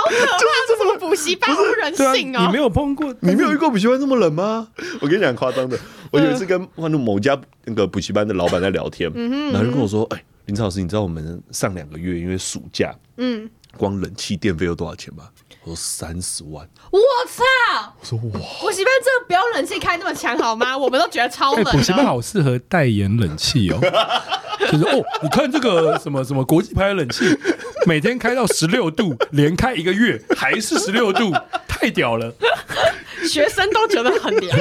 好可怕！这什么补习班不人性啊？你没有碰过，你没有遇过补习班这么冷吗？我跟你讲，夸张的。我有一次跟换到某家那个补习班的老板在聊天，然后就跟我说：“哎，林超老师，你知道我们上两个月因为暑假，嗯，光冷气电费有多少钱吗？”我说：“三十万。”我操！我说：“哇，补习班真的不要冷气开那么强好吗？我们都觉得超冷。”补习班好适合代言冷气哦，就是哦，你看这个什么什么国际牌的冷气，每天开到十六度，连开一个月还是十六度，太屌了，学生都觉得很凉。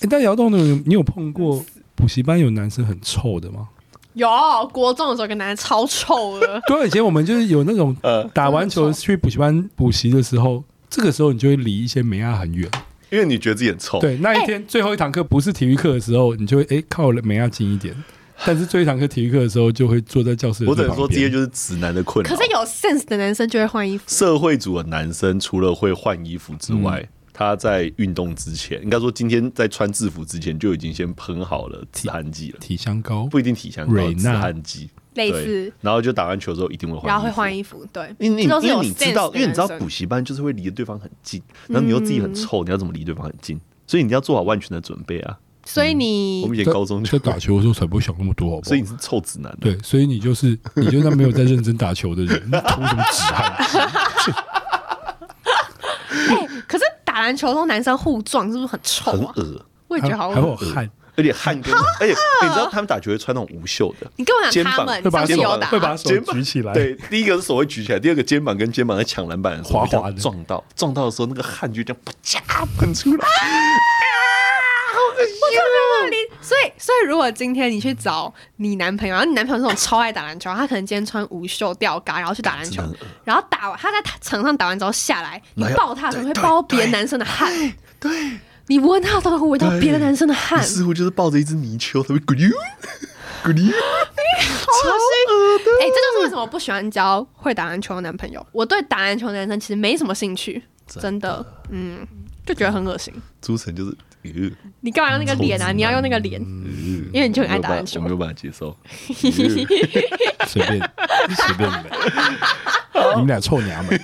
哎，但姚栋的，你有碰过补习班有男生很臭的吗？有，国中的时候，跟男生超臭的。对，以前我们就是有那种呃，打完球去补习班补习的时候，这个时候你就会离一些美亚很远，因为你觉得自己很臭。对，那一天最后一堂课不是体育课的时候，你就会哎靠美亚近一点。但是最后一堂课体育课的时候，就会坐在教室的。我只能说，这些就是直男的困扰。可是有 sense 的男生就会换衣服。社会组的男生除了会换衣服之外，嗯、他在运动之前，应该说今天在穿制服之前就已经先喷好了止汗剂了。体香膏不一定体香膏，止汗剂类似。然后就打完球之后一定会换，然后会换衣服。对，因为因为你知道，因为你知道补习班就是会离对方很近，然后你又自己很臭，你要怎么离对方很近？所以你要做好万全的准备啊。所以你，我们以前高中就打球的时候才不会想那么多，好不好？所以你是臭直男。对，所以你就是你就是那没有在认真打球的人，涂什么止汗？哎，可是打篮球都男生互撞是不是很臭啊？很恶，我也觉得好恶，还有汗，而且汗跟而且你知道他们打球会穿那种无袖的，你跟我讲他们会把手会把手举起来，对，第一个是手会举起来，第二个肩膀跟肩膀在抢篮板的时候滑滑的。撞到，撞到的时候那个汗就这样啪喷出来。所以，所以如果今天你去找你男朋友，然后你男朋友这种超爱打篮球，他可能今天穿无袖吊嘎，然后去打篮球，然后打完他在场上打完之后下来，你抱他可能会抱别的男生的汗，对，你闻他都会闻到别的男生的汗，似乎就是抱着一只泥鳅，他会咕溜咕溜，好恶心！哎，这就是为什么我不喜欢交会打篮球的男朋友。我对打篮球的男生其实没什么兴趣，真的，嗯，就觉得很恶心。朱晨就是。你干嘛用那个脸啊？你要用那个脸，因为你就很爱打篮球。我没有办法接受。随便，随便你们，你们俩臭娘们。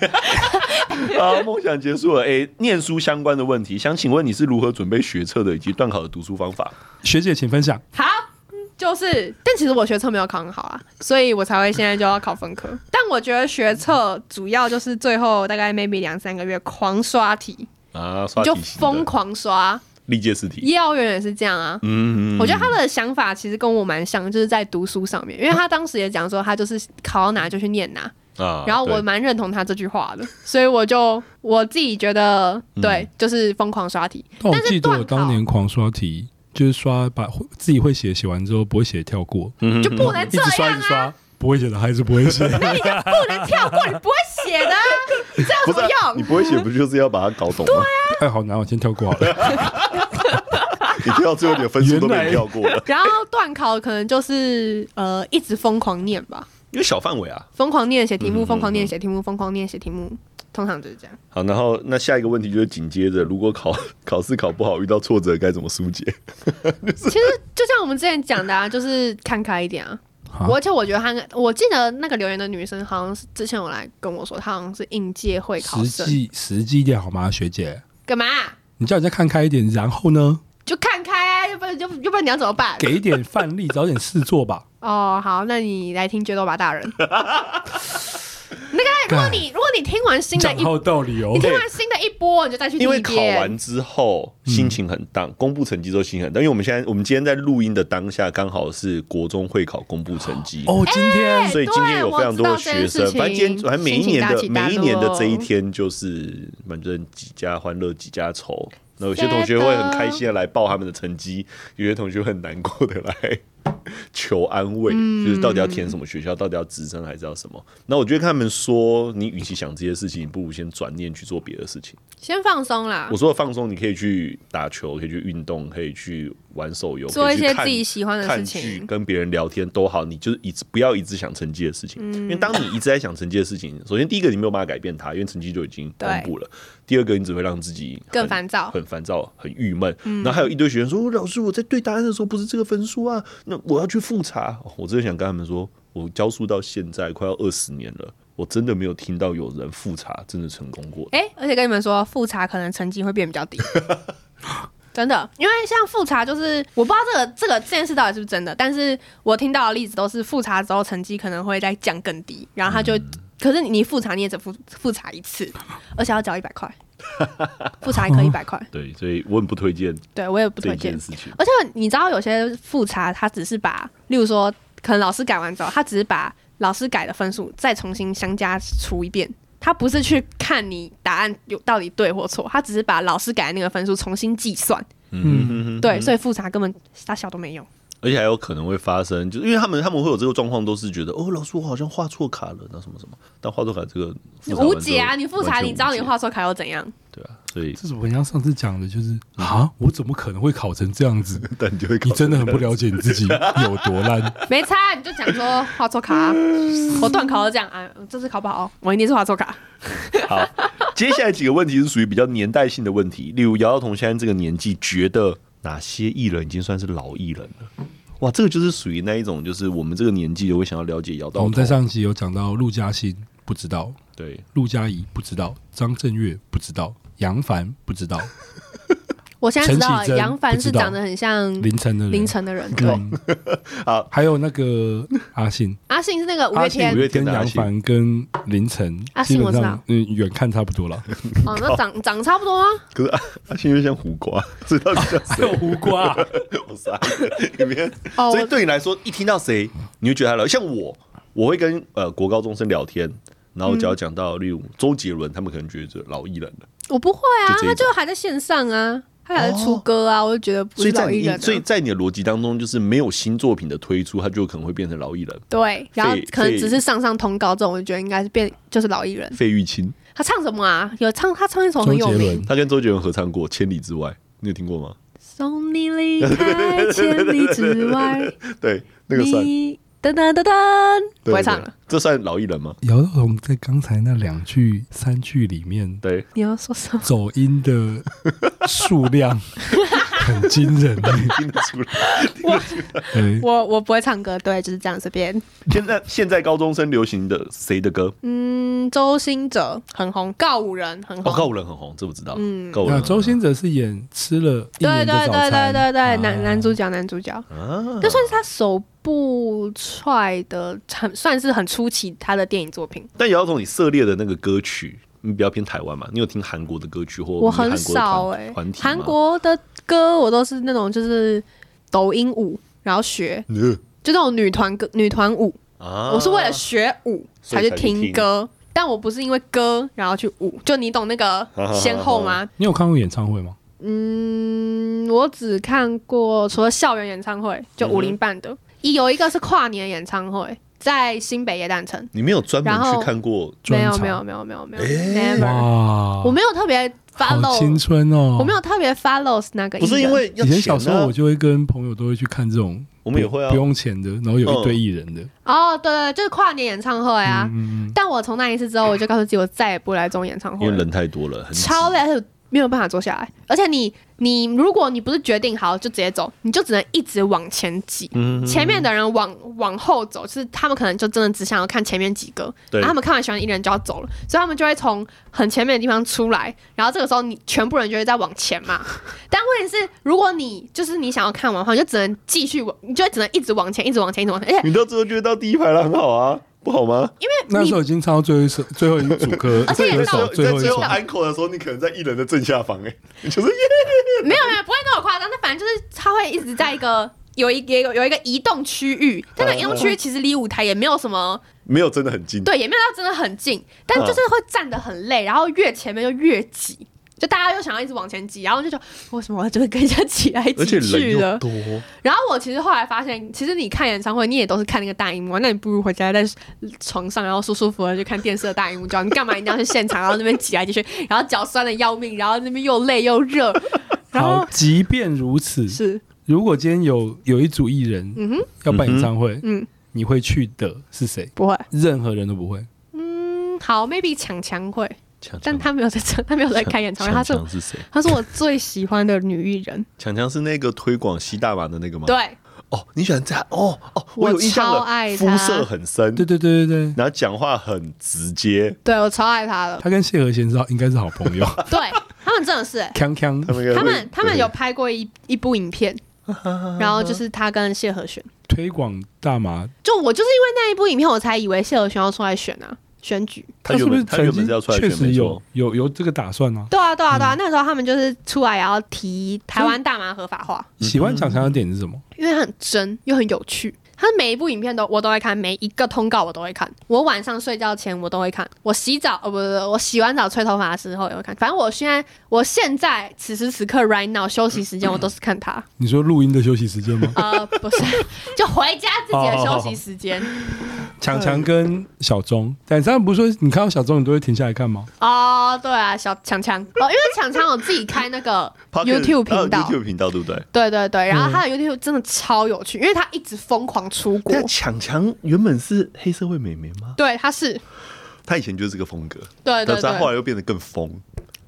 好，梦想结束了。哎，念书相关的问题，想请问你是如何准备学测的，以及段考的读书方法？学姐，请分享。好，就是，但其实我学测没有考很好啊，所以我才会现在就要考分科。但我觉得学测主要就是最后大概 maybe 两三个月狂刷题啊，就疯狂刷。历届试题，幼儿园也是这样啊。嗯嗯，我觉得他的想法其实跟我蛮像，就是在读书上面，因为他当时也讲说，他就是考到哪就去念哪啊。然后我蛮认同他这句话的，所以我就我自己觉得，对，就是疯狂刷题。但我记得我当年狂刷题，就是刷把自己会写写完之后不会写跳过，就不能这样啊。不会写的还是不会写，那你就不能跳过，你不会写的，这样怎么用？你不会写，不就是要把它搞懂吗？对啊，哎，好难，我先跳过好了。你跳到最后，你的分数都没跳过了。然后段考可能就是呃，一直疯狂念吧，因为小范围啊，疯狂念写题目，疯狂念写题目，疯狂念写题目，通常就是这样。好，然后那下一个问题就是紧接着，如果考 考试考不好，遇到挫折该怎么疏解？其实就像我们之前讲的啊，就是看开一点啊。而且我觉得他，我记得那个留言的女生好像是之前有来跟我说，她好像是应届会考生。实际实际一点好吗，学姐？干嘛？你叫人家看开一点，然后呢？就看开啊，要不然就要不然你要怎么办？给一点范例，找点事做吧。哦，好，那你来听决斗吧大人。那个，如果你如果你听完新的一，道理哦，你听完新的一波，你就再去听。因为考完之后心情很荡，公布成绩之后心情很荡。因为我们现在我们今天在录音的当下，刚好是国中会考公布成绩哦，今天，所以今天有非常多的学生。反正今天反正每一年的每一年的这一天，就是反正几家欢乐几家愁。那有些同学会很开心的来报他们的成绩，有些同学很难过的来。求安慰，就是到底要填什么学校，到底要直升还是要什么？那我觉得他们说，你与其想这些事情，你不如先转念去做别的事情，先放松啦。我说的放松，你可以去打球，可以去运动，可以去玩手游，做一些自己喜欢的事情，跟别人聊天都好。你就是一直不要一直想成绩的事情，因为当你一直在想成绩的事情，首先第一个你没有办法改变它，因为成绩就已经公布了。第二个，你只会让自己更烦躁，很烦躁，很郁闷。然后还有一堆学生说：“老师，我在对答案的时候不是这个分数啊，那我要去复查。”我真的想跟他们说，我教书到现在快要二十年了，我真的没有听到有人复查真的成功过。哎，而且跟你们说，复查可能成绩会变比较低，真的。因为像复查，就是我不知道这个这个这件事到底是不是真的，但是我听到的例子都是复查之后成绩可能会再降更低，然后他就。嗯可是你复查你也只复复查一次，而且要交一百块，复查一科一百块。对，所以我很不推荐。对我也不推荐。而且你知道有些复查，他只是把，例如说，可能老师改完之后，他只是把老师改的分数再重新相加除一遍，他不是去看你答案有到底对或错，他只是把老师改的那个分数重新计算。嗯，对，所以复查根本大小都没用。而且还有可能会发生，就是因为他们他们会有这个状况，都是觉得哦，老师我好像画错卡了，那什么什么，但画错卡这个无解啊！你复查，你知道你画错卡又怎样？对啊，所以这是我像上次讲的，就是啊，我怎么可能会考成这样子？但你就会，你真的很不了解你自己有多烂。没差，你就讲说画错卡，啊，我段考都这样啊，这次考不好，我一定是画错卡。好，接下来几个问题是属于比较年代性的问题，例如姚姚彤现在这个年纪，觉得。哪些艺人已经算是老艺人了？哇，这个就是属于那一种，就是我们这个年纪的会想要了解姚道。我们在上集有讲到陆嘉欣，不知道；对，陆嘉怡不知道；张震岳不知道；杨凡不知道。我现在知道杨凡是长得很像凌晨的凌晨的人，对。好，还有那个阿信，阿信是那个五月天，五月天跟杨凡跟凌晨，阿信我知道，嗯，远看差不多了。哦，那长长差不多吗？可是阿阿信又像胡瓜，知道叫谁？有胡瓜，我傻。里面，所以对你来说，一听到谁，你就觉得他老。像我，我会跟呃国高中生聊天，然后只要讲到例如周杰伦，他们可能觉得老艺人了。我不会啊，他就还在线上啊。他还在出歌啊，我就觉得不是老艺人。所以在你的逻辑当中，就是没有新作品的推出，他就可能会变成老艺人。对，然后可能只是上上通告这种，我就觉得应该是变就是老艺人。费玉清，他唱什么啊？有唱他唱一首很有名，他跟周杰伦合唱过《千里之外》，你有听过吗？送你离开千里之外，对，那个算。噔噔噔噔，不会唱了。这算老艺人吗？姚若彤在刚才那两句三句里面，对，你要说什么？走音的数量 很惊人，听得出来。我 我我不会唱歌，对，就是这样。这边现在现在高中生流行的谁的歌？嗯，周星哲很红，告五人很红。哦，告五人很红，这不知道。嗯，那周星哲是演吃了对对对对对，男男主角男主角，这算是他首。不踹的很算是很出奇他的电影作品，但也要从你涉猎的那个歌曲，你比较偏台湾嘛？你有听韩国的歌曲或？我很少哎、欸，韩国的歌我都是那种就是抖音舞，然后学，呃、就那种女团歌、女团舞啊。我是为了学舞才去听歌，但我不是因为歌然后去舞。就你懂那个先后吗？你有看过演唱会吗？嗯，我只看过除了校园演唱会，就五零办的。嗯有一个是跨年演唱会，在新北耶诞城。你没有专门去看过？没有没有没有没有没有。Never，我没有特别 follow 青春哦，我没有特别 follow 那个。不是因为以前小时候我就会跟朋友都会去看这种，我们也会啊，不用钱的，然后有一堆艺人的。哦，对对，就是跨年演唱会啊。但我从那一次之后，我就告诉自己，我再也不会来这种演唱会，因为人太多了，超累，而且没有办法坐下来，而且你。你如果你不是决定好就直接走，你就只能一直往前挤。嗯，前面的人往往后走，就是他们可能就真的只想要看前面几个。对，然后他们看完喜欢的艺人就要走了，所以他们就会从很前面的地方出来，然后这个时候你全部人就会在往前嘛。但问题是，如果你就是你想要看完的话，你就只能继续往，你就会只能一直往前，一直往前，一直往前。而且你到最后觉得到第一排了，很好啊。不好吗？因为那时候已经唱到最后一首，最后一组歌，而且在最后安可的时候，你可能在艺人的正下方，哎，就是耶，没有没有，不会那么夸张。那反正就是他会一直在一个 有一个有一个移动区域，但那移动区域其实离舞台也没有什么，没有真的很近，对，也没有到真的很近，但就是会站得很累，然后越前面就越挤。就大家又想要一直往前挤，然后就说为什么我就会跟人家挤来挤去的？多。然后我其实后来发现，其实你看演唱会，你也都是看那个大荧幕，那你不如回家在床上，然后舒舒服服的去看电视的大荧幕。就你干嘛一定要去现场，然后那边挤来挤去，然后脚酸的要命，然后那边又累又热。然后好，即便如此，是如果今天有有一组艺人，嗯哼，要办演唱会，嗯，你会去的是谁？不会，任何人都不会。嗯，好，maybe 强强会。但他没有在这，他没有在开演唱会。他是谁？他是我最喜欢的女艺人。强强是那个推广吸大麻的那个吗？对。哦，你喜欢这样？哦哦，我有印象了。肤色很深，对对对对对。然后讲话很直接。对，我超爱他的。他跟谢和弦是应该是好朋友。对，他们真的是。强强，他们他们他们有拍过一一部影片，然后就是他跟谢和弦推广大麻。就我就是因为那一部影片，我才以为谢和弦要出来选啊。选举，他是不是曾经确实有有有这个打算呢？对啊，对啊，对啊！那时候他们就是出来然后提台湾大麻合法化。喜欢强强的点是什么？因为很真又很有趣，他每一部影片都我都会看，每一个通告我都会看。我晚上睡觉前我都会看，我洗澡哦不不，我洗完澡吹头发的时候也会看。反正我现在我现在此时此刻 right now 休息时间我都是看他。你说录音的休息时间吗？呃，不是，就回家自己的休息时间。强强跟小钟，但你刚刚不是说你看到小钟你都会停下来看吗？哦，对啊，小强强哦，因为强强有自己开那个 YouTube 频道，YouTube 频道对不对？对对对，然后他的 YouTube 真的超有趣，因为他一直疯狂出国。强强原本是黑社会美眉吗？对，他是。他以前就是这个风格，对对对，他后来又变得更疯。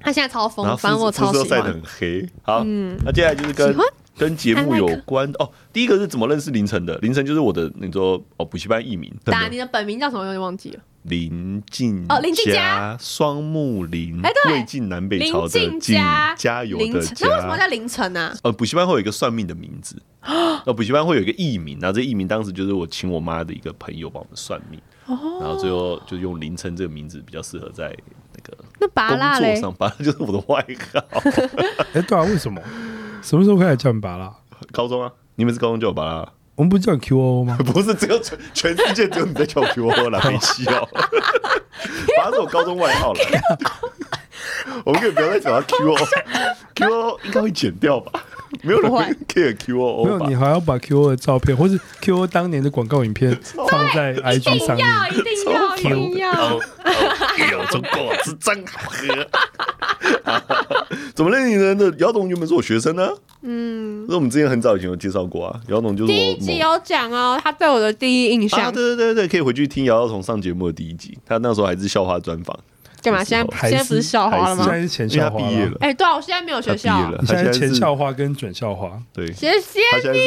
他现在超疯，反正我超喜欢。晒得很黑。好，嗯，那接下来就是跟跟节目有关哦。第一个是怎么认识凌晨的？凌晨就是我的你说哦，补习班艺名。打你的本名叫什么？有点忘记了。林静哦，林静佳，双木林，哎，对，魏晋南北朝的晋，家有的加。那为什么叫凌晨呢？呃，补习班会有一个算命的名字，呃，补习班会有一个艺名，然后这艺名当时就是我请我妈的一个朋友帮我们算命。然后最后就用凌晨这个名字比较适合在那个那拔蜡工作上，拔蜡 就是我的外号。哎，对啊，为什么？什么时候开始叫你拔蜡？高中啊，你们是高中叫我拔蜡？我们不是叫你 QO 吗？不是，只有全全世界只有你在叫我 QO 了，没戏哦。反正是我高中外号了。我们可以不要再讲到 QO，QO 应该会剪掉吧？没有人会 care QO，没有，你还要把 QO 的照片，或是 QO 当年的广告影片放在 IG 上面，一定要，一定要，有这果汁真好喝。怎么认识的？姚董原本是我学生呢。嗯，那我们之前很早以前有介绍过啊。姚董就是第一集有讲哦，他对我的第一印象。对对对对，可以回去听姚姚彤上节目的第一集，他那时候还是校花专访。干嘛？现在现在不是校花了吗？现在是前校花毕业了。哎，对啊，我现在没有学校。你现在是前校花跟准校花。对，谢谢你。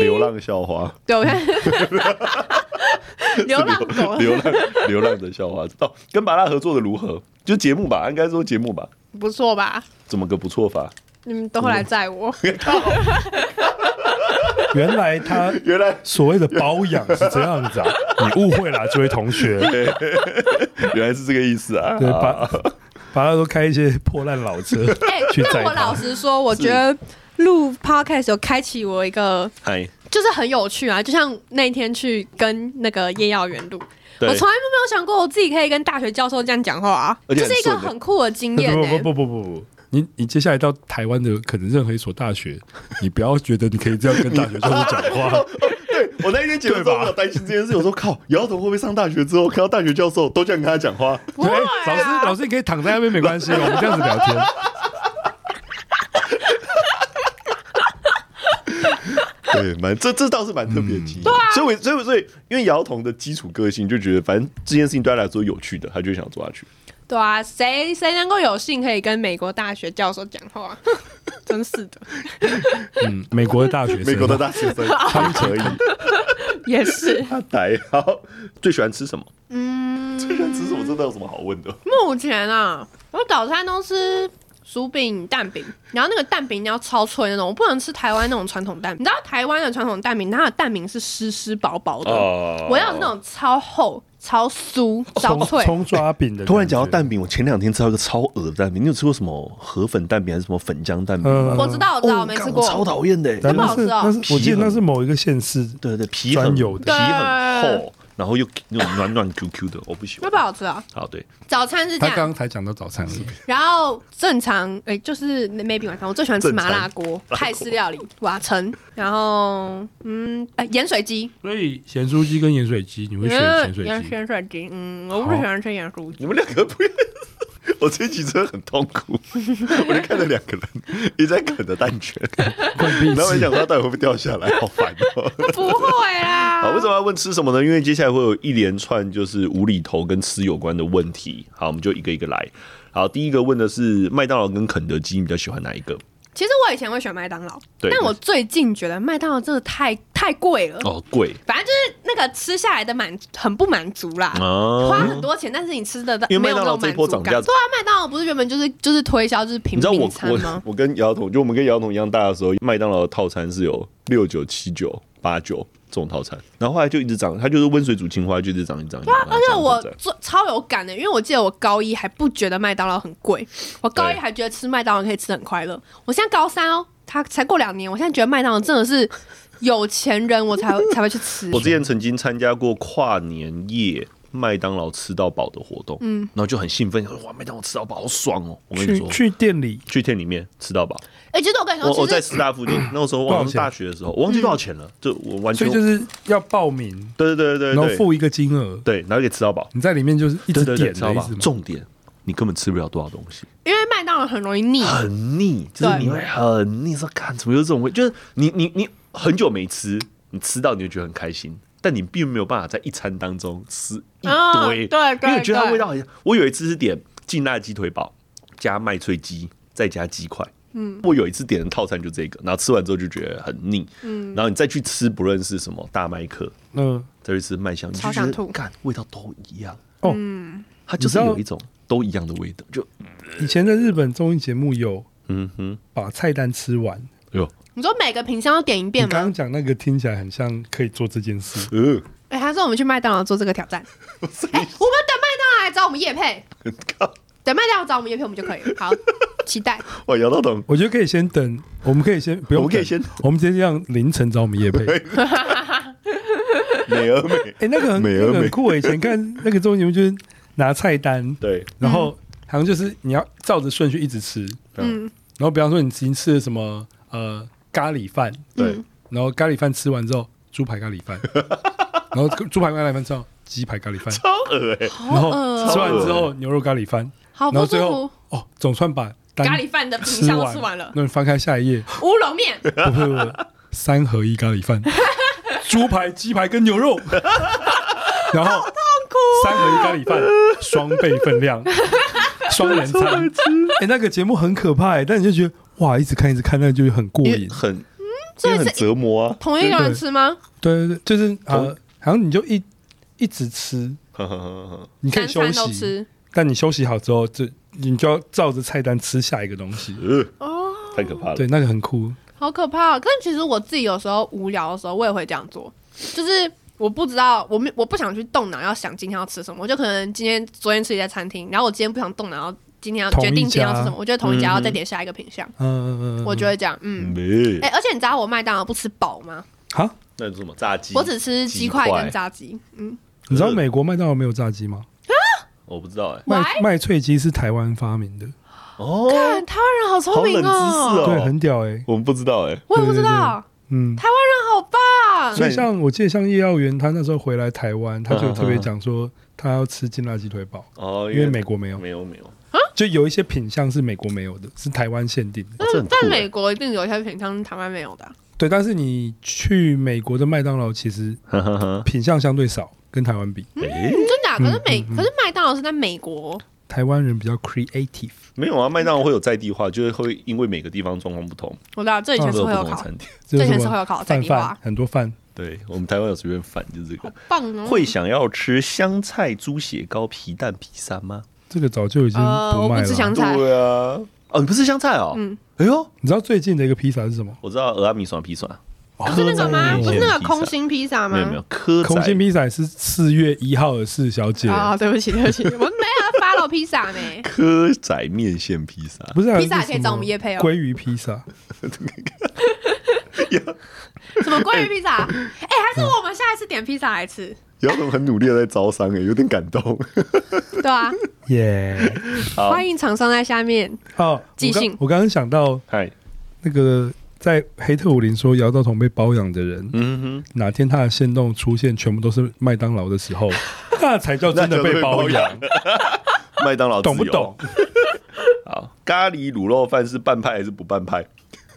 流浪校花。对，我看。流浪狗。流浪流浪的校花。哦，跟麻辣合作的如何？就节目吧，应该说节目吧。不错吧？怎么个不错法？你们都会来载我。原来他 原来所谓的包养是这样子啊！你误会了，这位同学。原来是这个意思啊！对，把把他都开一些破烂老车。哎，那我老实说，我觉得录 podcast 有开启我一个，就是很有趣啊！就像那天去跟那个叶耀元录，我从来都没有想过我自己可以跟大学教授这样讲话啊，这是一个很酷的经验。不不不不不。你你接下来到台湾的可能任何一所大学，你不要觉得你可以这样跟大学教授讲话。对，我那一天节目中有担心这件事，我说靠，姚童会不会上大学之后看到大学教授都这样跟他讲话？对，老师老师你可以躺在那边没关系，我们这样子聊天。对，蛮这这倒是蛮特别的经验。所以所以所以，因为姚童的基础个性就觉得，反正这件事情对他来说有趣的，他就想做下去。对啊，谁谁能够有幸可以跟美国大学教授讲话？真是的。嗯，美国的大学生，美国的大学生，他们可以。也是。他呆好，最喜欢吃什么？嗯，最喜欢吃什么？真的有什么好问的？目前啊，我早餐都吃薯饼、蛋饼，然后那个蛋饼一定要超脆那种，我不能吃台湾那种传统蛋饼。你知道台湾的传统蛋饼，它的蛋饼是湿湿薄薄的，哦、我要那种超厚。超酥，超脆，葱抓饼的。突然讲到蛋饼，我前两天吃到一个超恶的蛋饼。你有吃过什么河粉蛋饼还是什么粉浆蛋饼吗？我知道，我知道，没吃过。超讨厌的，不好吃哦。我记得那是某一个县市，对对，皮很油的，皮很厚。然后又那种软软 Q Q 的，我不喜欢。那不好吃啊！好，对，早餐是这样。他刚刚才讲到早餐，然后正常哎，就是 maybe 晚上我最喜欢吃麻辣锅、泰式料理、瓦城，然后嗯，哎，盐水鸡。所以咸酥鸡跟盐水鸡，你会选咸水鸡？盐水鸡，嗯，我不喜欢吃盐酥鸡。你们两个不。我这集真的很痛苦，我就看着两个人一直在啃着蛋卷，然后我想说他到底会不会掉下来，好烦哦。不会啊。好，为什么要问吃什么呢？因为接下来会有一连串就是无厘头跟吃有关的问题。好，我们就一个一个来。好，第一个问的是麦当劳跟肯德基，你比较喜欢哪一个？其实我以前会选麦当劳，但我最近觉得麦当劳真的太太贵了哦，贵。反正就是那个吃下来的满很不满足啦，花很多钱，但是你吃的没有那种满足感。对啊，麦当劳不是原本就是就是推销就是平民餐吗？你知道我我我跟姚童，就我们跟姚童一样大的时候，麦当劳的套餐是有六九七九八九。这种套餐，然后后来就一直涨，它就是温水煮青蛙，就一直涨，一涨。对啊，而且我做超有感的，因为我记得我高一还不觉得麦当劳很贵，我高一还觉得吃麦当劳可以吃很快乐。我现在高三哦，它才过两年，我现在觉得麦当劳真的是有钱人我才才会去吃。我之前曾经参加过跨年夜麦当劳吃到饱的活动，嗯，然后就很兴奋，哇，麦当劳吃到饱好爽哦！我跟你说，去店里，去店里面吃到饱。哎，其实我跟你说，我在师大附近，那个时候我上大学的时候，我忘记多少钱了，就我完全就是要报名，对对对对，然后付一个金额，对，然后给吃到饱。你在里面就是一直点吃到饱，重点。你根本吃不了多少东西，因为麦当劳很容易腻，很腻，就是你会很腻。说看怎么有这种味，就是你你你很久没吃，你吃到你就觉得很开心，但你并没有办法在一餐当中吃一堆，哦、对，因为觉得它味道很像。我有一次是点劲辣鸡腿堡加麦脆鸡再加鸡块，嗯，我有一次点的套餐就这个，然后吃完之后就觉得很腻，嗯，然后你再去吃不论是什么大麦克，嗯，再去吃麦香，你就觉得干味道都一样，哦，嗯，它就是有一种。都一样的味道，就以前在日本综艺节目有，嗯哼，把菜单吃完。哟，你说每个品相都点一遍吗？刚刚讲那个听起来很像可以做这件事。嗯，哎，还是我们去麦当劳做这个挑战？哎，我们等麦当劳来找我们叶配。等麦当劳找我们叶配，我们就可以。好，期待。我摇到等，我觉得可以先等，我们可以先不用，我们可以先，我们直接让凌晨找我们业配。美而美，哎，那个很那个很酷。以前看那个综艺节目就是。拿菜单，对，然后好像就是你要照着顺序一直吃，嗯，然后比方说你已经吃了什么呃咖喱饭，对，然后咖喱饭吃完之后，猪排咖喱饭，然后猪排咖喱饭之后，鸡排咖喱饭，超恶欸，然后吃完之后牛肉咖喱饭，好，然后最后哦总算把咖喱饭的品项都吃完了，那你翻开下一页，乌龙面，不不不，三合一咖喱饭，猪排、鸡排跟牛肉，然后。三合一咖喱饭，双倍分量，双人餐。哎、欸，那个节目很可怕但你就觉得哇，一直看一直看，那就很过瘾，很嗯，所以很折磨啊。同一个人吃吗？对对对，就是呃，好像你就一一直吃，你可以休息，但你休息好之后，就你就要照着菜单吃下一个东西。哦，太可怕了。对，那个很酷，好可怕。但其实我自己有时候无聊的时候，我也会这样做，就是。我不知道，我没我不想去动脑，要想今天要吃什么。我就可能今天昨天吃一家餐厅，然后我今天不想动脑，然后今天要决定今天要吃什么。我觉得同一家要再点下一个品相。嗯嗯嗯，我就会这样。嗯，哎，而且你知道我麦当劳不吃饱吗？哈？那是什么炸鸡？我只吃鸡块跟炸鸡。嗯，你知道美国麦当劳没有炸鸡吗？啊？我不知道哎。麦麦脆鸡是台湾发明的。哦，看台湾人好聪明哦，对，很屌哎。我们不知道哎，我也不知道。嗯，台湾人好棒。所以像我记得像叶耀元，他那时候回来台湾，他就特别讲说他要吃金辣鸡腿堡哦，因为美国没有，没有没有啊，就有一些品相是美国没有的，是台湾限定的。但但美国一定有一些品相是台湾没有的。对，但是你去美国的麦当劳，其实品相相对少，跟台湾比。真假？可是美可是麦当劳是在美国。台湾人比较 creative，没有啊，麦当劳会有在地化，就是会因为每个地方状况不同。我知道，这以前是会有考，这以前是会有烤在地化，很多饭。对我们台湾有随便饭，就是这个。棒哦！会想要吃香菜猪血糕皮蛋披萨吗？这个早就已经不卖了。我不吃香菜。对啊，哦，你不吃香菜哦？嗯。哎呦，你知道最近的一个披萨是什么？我知道俄阿米爽披萨。不是那个吗？不是那个空心披萨吗？没有没有，科空心披萨是四月一号的四小姐。啊，对不起对不起，我们没有 follow 披萨呢。蚵仔面线披萨不是披萨可以找我们业配哦。鲑鱼披萨。什么鲑鱼披萨？哎，还是我们下一次点披萨来吃。姚总很努力的在招商哎，有点感动。对啊，耶！欢迎厂商在下面哦寄信。我刚刚想到，嗨，那个。在黑特伍林说姚道彤被包养的人，嗯哼，哪天他的线动出现全部都是麦当劳的时候，那才叫真的被包养。麦当劳懂不懂？好，咖喱卤肉饭是半派还是不半派？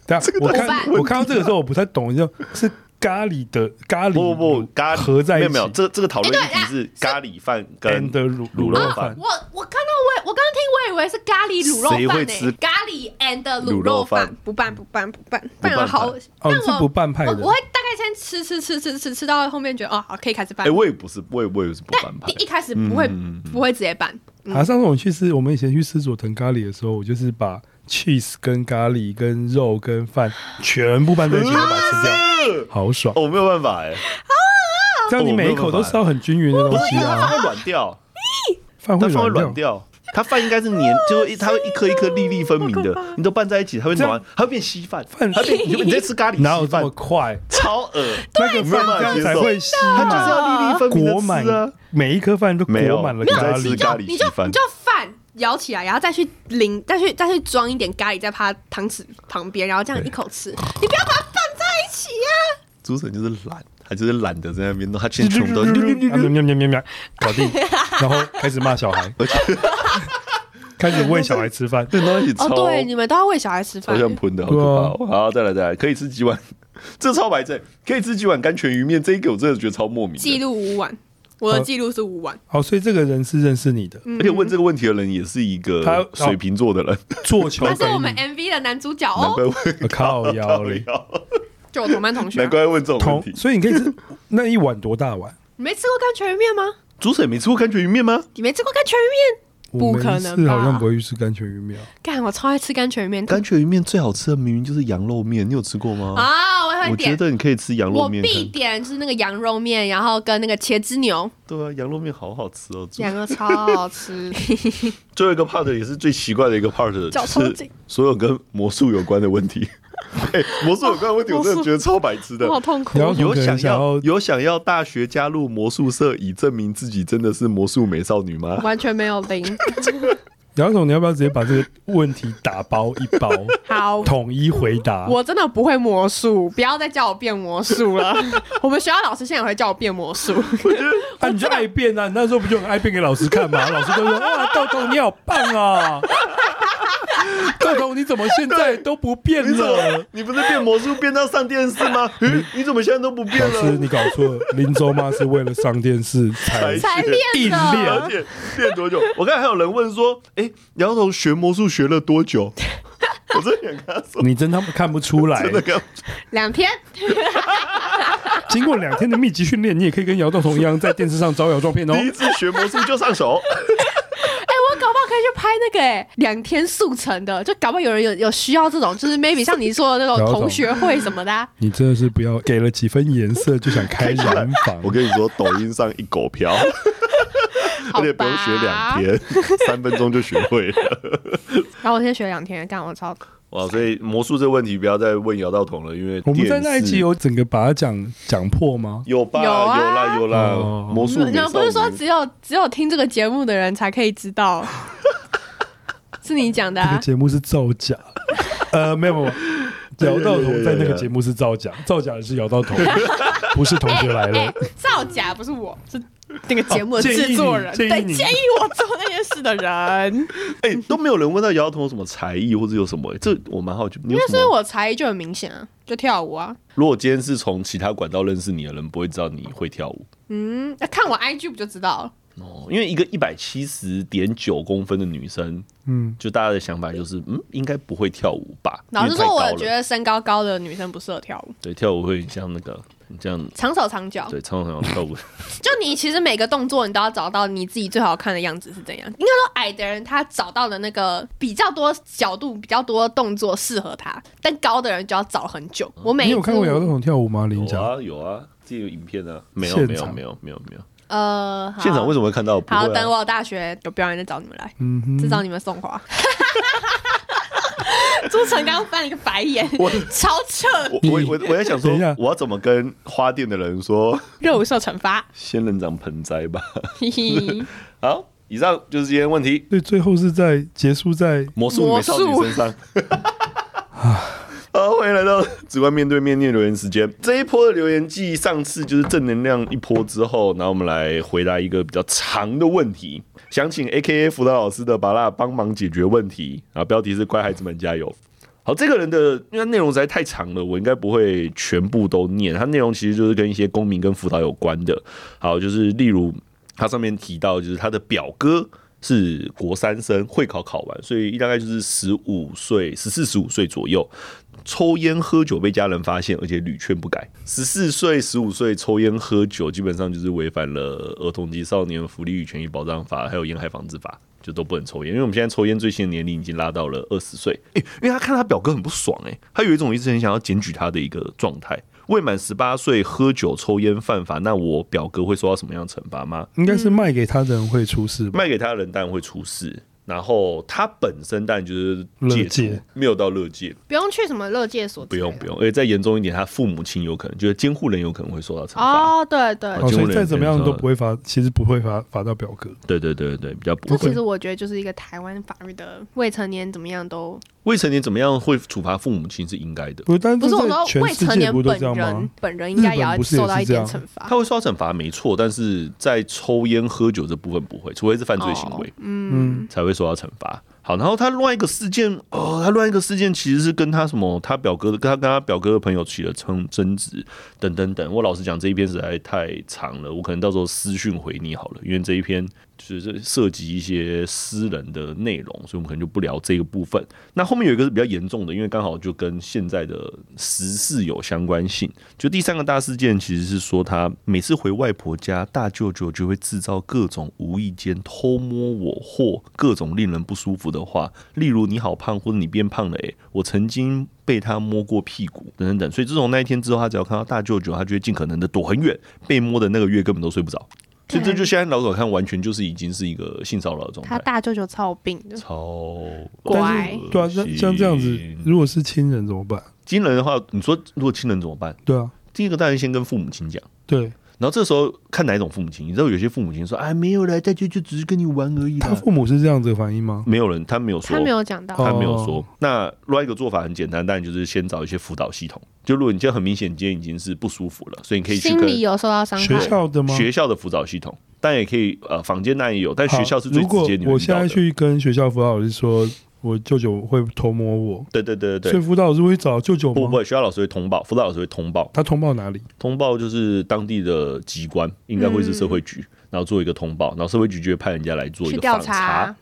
对啊，我看我看到这个时候我不太懂，就是。咖喱的咖喱不不不，咖喱合在一起。没有没有，这这个讨论议题是咖喱饭跟的卤卤肉饭。我我看到我我刚刚听我以为是咖喱卤肉饭，谁会吃咖喱 and 卤肉饭？不拌不拌不拌，拌了好。哦，是不拌派的。我会大概先吃吃吃吃吃吃到后面觉得哦好可以开始拌。哎，我也不是，我也我也是不拌派。一开始不会不会直接拌。啊，上次我去吃，我们以前去吃佐藤咖喱的时候，我就是把 cheese 跟咖喱跟肉跟饭全部拌在一起，把它吃掉。好爽！我没有办法哎，这样你每一口都吃到很均匀的东西啊，饭会软掉，饭会软掉，它饭应该是黏，就是它会一颗一颗粒粒分明的，你都拌在一起，它会软，它会变稀饭，它变你 你在吃咖喱，哪有这么快？超恶，那个饭这样才会稀，它就是要粒粒分明裹满，每一颗饭都裹满了咖喱。你就你就你就饭舀起来，然后再去淋，再去再去装一点咖喱在它汤匙旁边，然后这样一口吃。你不要把它拌在一起呀！竹笋就是懒。他就是懒得在那边弄，他全部都喵喵喵喵喵搞定，然后开始骂小孩，开始喂小孩吃饭，对，都一起哦，对，你们都要喂小孩吃饭，好像喷的，好可怕。好，再来再来，可以吃几碗？这超白菜，可以吃几碗甘泉鱼面？这一个我真的觉得超莫名。记录五碗，我的记录是五碗。好，所以这个人是认识你的，而且问这个问题的人也是一个他水瓶座的人，做球，他是我们 MV 的男主角哦。靠腰嘞。就我同班同学，难怪问这种问题。所以你可以吃那一碗多大碗？你没吃过干全鱼面吗？竹水没吃过干全鱼面吗？你没吃过干全鱼面？不可能，是好像不会去吃甘泉鱼面。干，我超爱吃甘泉鱼面。甘泉鱼面最好吃的明明就是羊肉面，你有吃过吗？啊，我会点。我觉得你可以吃羊肉面。我必点就是那个羊肉面，然后跟那个茄汁牛。对啊，羊肉面好好吃哦，羊肉超好吃。最后一个 part 也是最奇怪的一个 part，就是所有跟魔术有关的问题。哎，魔术有关的问题，我真的觉得超白痴的，好痛苦。有想要有想要大学加入魔术社，以证明自己真的是魔术美少女吗？完全没有零。杨总，你要不要直接把这个问题打包一包？好，统一回答。我真的不会魔术，不要再叫我变魔术了。我们学校老师现在也会叫我变魔术。啊，你就爱变啊！你那时候不就很爱变给老师看吗？老师都说：“哇，豆豆你好棒啊！” 豆豆，你怎么现在都不变了？你不是变魔术变到上电视吗？嗯，你怎么现在都不变了？老师，你搞错了。林州妈是为了上电视才才练的，而且练多久？我刚才还有人问说：“哎，杨彤学魔术学了多久？” 我真想跟他说，你真他妈看不出来，真的。两天，经过两天的密集训练，你也可以跟姚豆彤一样在电视上招摇撞骗哦。第一次学魔术就上手。可以去拍那个两天速成的，就搞不好有人有有需要这种，就是 maybe 像你说的那种同学会什么的、啊。你真的是不要给了几分颜色就想开染坊。我跟你说，抖音上一狗票，而且不用学两天，三分钟就学会了。然后我先学两天，干我操！哇，所以魔术这个问题不要再问姚道彤了，因为我们在那一集有整个把它讲讲破吗？有吧？有啊，有啦，有啦。哦、魔术，你们不是说只有只有听这个节目的人才可以知道？是你讲的、啊？这个节目是造假。呃，没有没有，姚道彤在那个节目是造假，造假的是姚道彤，不是同学来了。欸欸、造假不是我，是。那个节目的制作人，对，建议我做那件事的人，哎、欸，都没有人问到姚彤有什么才艺或者有什么、欸，这我蛮好奇。因为所以我才艺就很明显啊，就跳舞啊。如果今天是从其他管道认识你的人，不会知道你会跳舞。嗯，那看我 IG 不就知道了？哦，因为一个一百七十点九公分的女生，嗯，就大家的想法就是，嗯，应该不会跳舞吧？老实说，我觉得身高高的女生不适合跳舞。对，跳舞会像那个。这样长手长脚，对，长手长脚跳舞。就你其实每个动作，你都要找到你自己最好看的样子是怎样。应该说矮的人他找到的那个比较多角度、比较多动作适合他，但高的人就要找很久。我每你有看过姚道彤跳舞吗？林家有啊，有啊，自己有影片啊。没有，没有，没有，没有，没有。呃，现场为什么会看到？好，等我大学有表演再找你们来，嗯哼，再找你们送花。朱成刚翻了一个白眼，我超扯。我我我在想说，我要怎么跟花店的人说？热舞受惩罚仙人掌盆栽吧。好，以上就是今天问题。对，最后是在结束在魔术美少女身上。好，欢迎来到直观面对面念留言时间。这一波的留言继上次就是正能量一波之后，然后我们来回答一个比较长的问题。想请 AKA 辅导老师的巴拉帮忙解决问题啊！标题是“乖孩子们加油”。好，这个人的因为内容实在太长了，我应该不会全部都念。他内容其实就是跟一些公民跟辅导有关的。好，就是例如他上面提到，就是他的表哥是国三生，会考考完，所以大概就是十五岁、十四、十五岁左右。抽烟喝酒被家人发现，而且屡劝不改。十四岁、十五岁抽烟喝酒，基本上就是违反了《儿童及少年福利与权益保障法》还有《烟害防治法》，就都不能抽烟。因为我们现在抽烟最新的年龄已经拉到了二十岁。诶，因为他看他表哥很不爽，诶，他有一种一直很想要检举他的一个状态。未满十八岁喝酒抽烟犯法，那我表哥会受到什么样的惩罚吗？应该是卖给他的人会出事，卖给他的人当然会出事。然后他本身当然就是乐界，没有到乐界，不用去什么乐界所，不用不用。而且再严重一点，他父母亲有可能就是监护人有可能会受到惩罚。哦，对对，所以再怎么样都不会罚，其实不会罚罚到表哥。对对对对，比较不会。这其实我觉得就是一个台湾法律的未成年怎么样都未成年怎么样会处罚父母亲是应该的。不是，但不是我说未成年本人本人应该也要受到一点惩罚。他会受到惩罚没错，但是在抽烟喝酒这部分不会，除非是犯罪行为，嗯，才会受到惩罚。好，然后他另外一个事件，哦，他另外一个事件其实是跟他什么，他表哥的，跟他跟他表哥的朋友起了争争执，等等等。我老实讲，这一篇实在太长了，我可能到时候私讯回你好了，因为这一篇。就是涉及一些私人的内容，所以我们可能就不聊这个部分。那后面有一个是比较严重的，因为刚好就跟现在的时事有相关性。就第三个大事件，其实是说他每次回外婆家，大舅舅就会制造各种无意间偷摸我或各种令人不舒服的话，例如你好胖，或者你变胖了，诶，我曾经被他摸过屁股，等等等。所以自从那一天之后，他只要看到大舅舅，他就会尽可能的躲很远，被摸的那个月根本都睡不着。所以这就现在老早看，完全就是已经是一个性骚扰的状态。他大舅舅超有病的，超乖。对啊，像像这样子，如果是亲人怎么办？亲人的话，你说如果亲人怎么办？对啊，第一个当然先跟父母亲讲。对。然后这时候看哪一种父母亲，你知道有些父母亲说：“哎，没有了，大舅就只是跟你玩而已。”他父母是这样子的反应吗？没有人，他没有说，他没有讲到，他没有说。那另外一个做法很简单，当然就是先找一些辅导系统。就如果你今天很明显，今天已经是不舒服了，所以你可以去跟心理有受到伤害，学校的吗？学校的辅导系统，但也可以呃，房间那也有，但学校是最直接。如果我现在去跟学校辅导老师说。我舅舅会偷摸我，对对对对，所以辅导老师会找舅舅吗？不不，学校老师会通报，辅导老师会通报。他通报哪里？通报就是当地的机关，应该会是社会局，嗯、然后做一个通报，然后社会局就会派人家来做一个访查。嗯，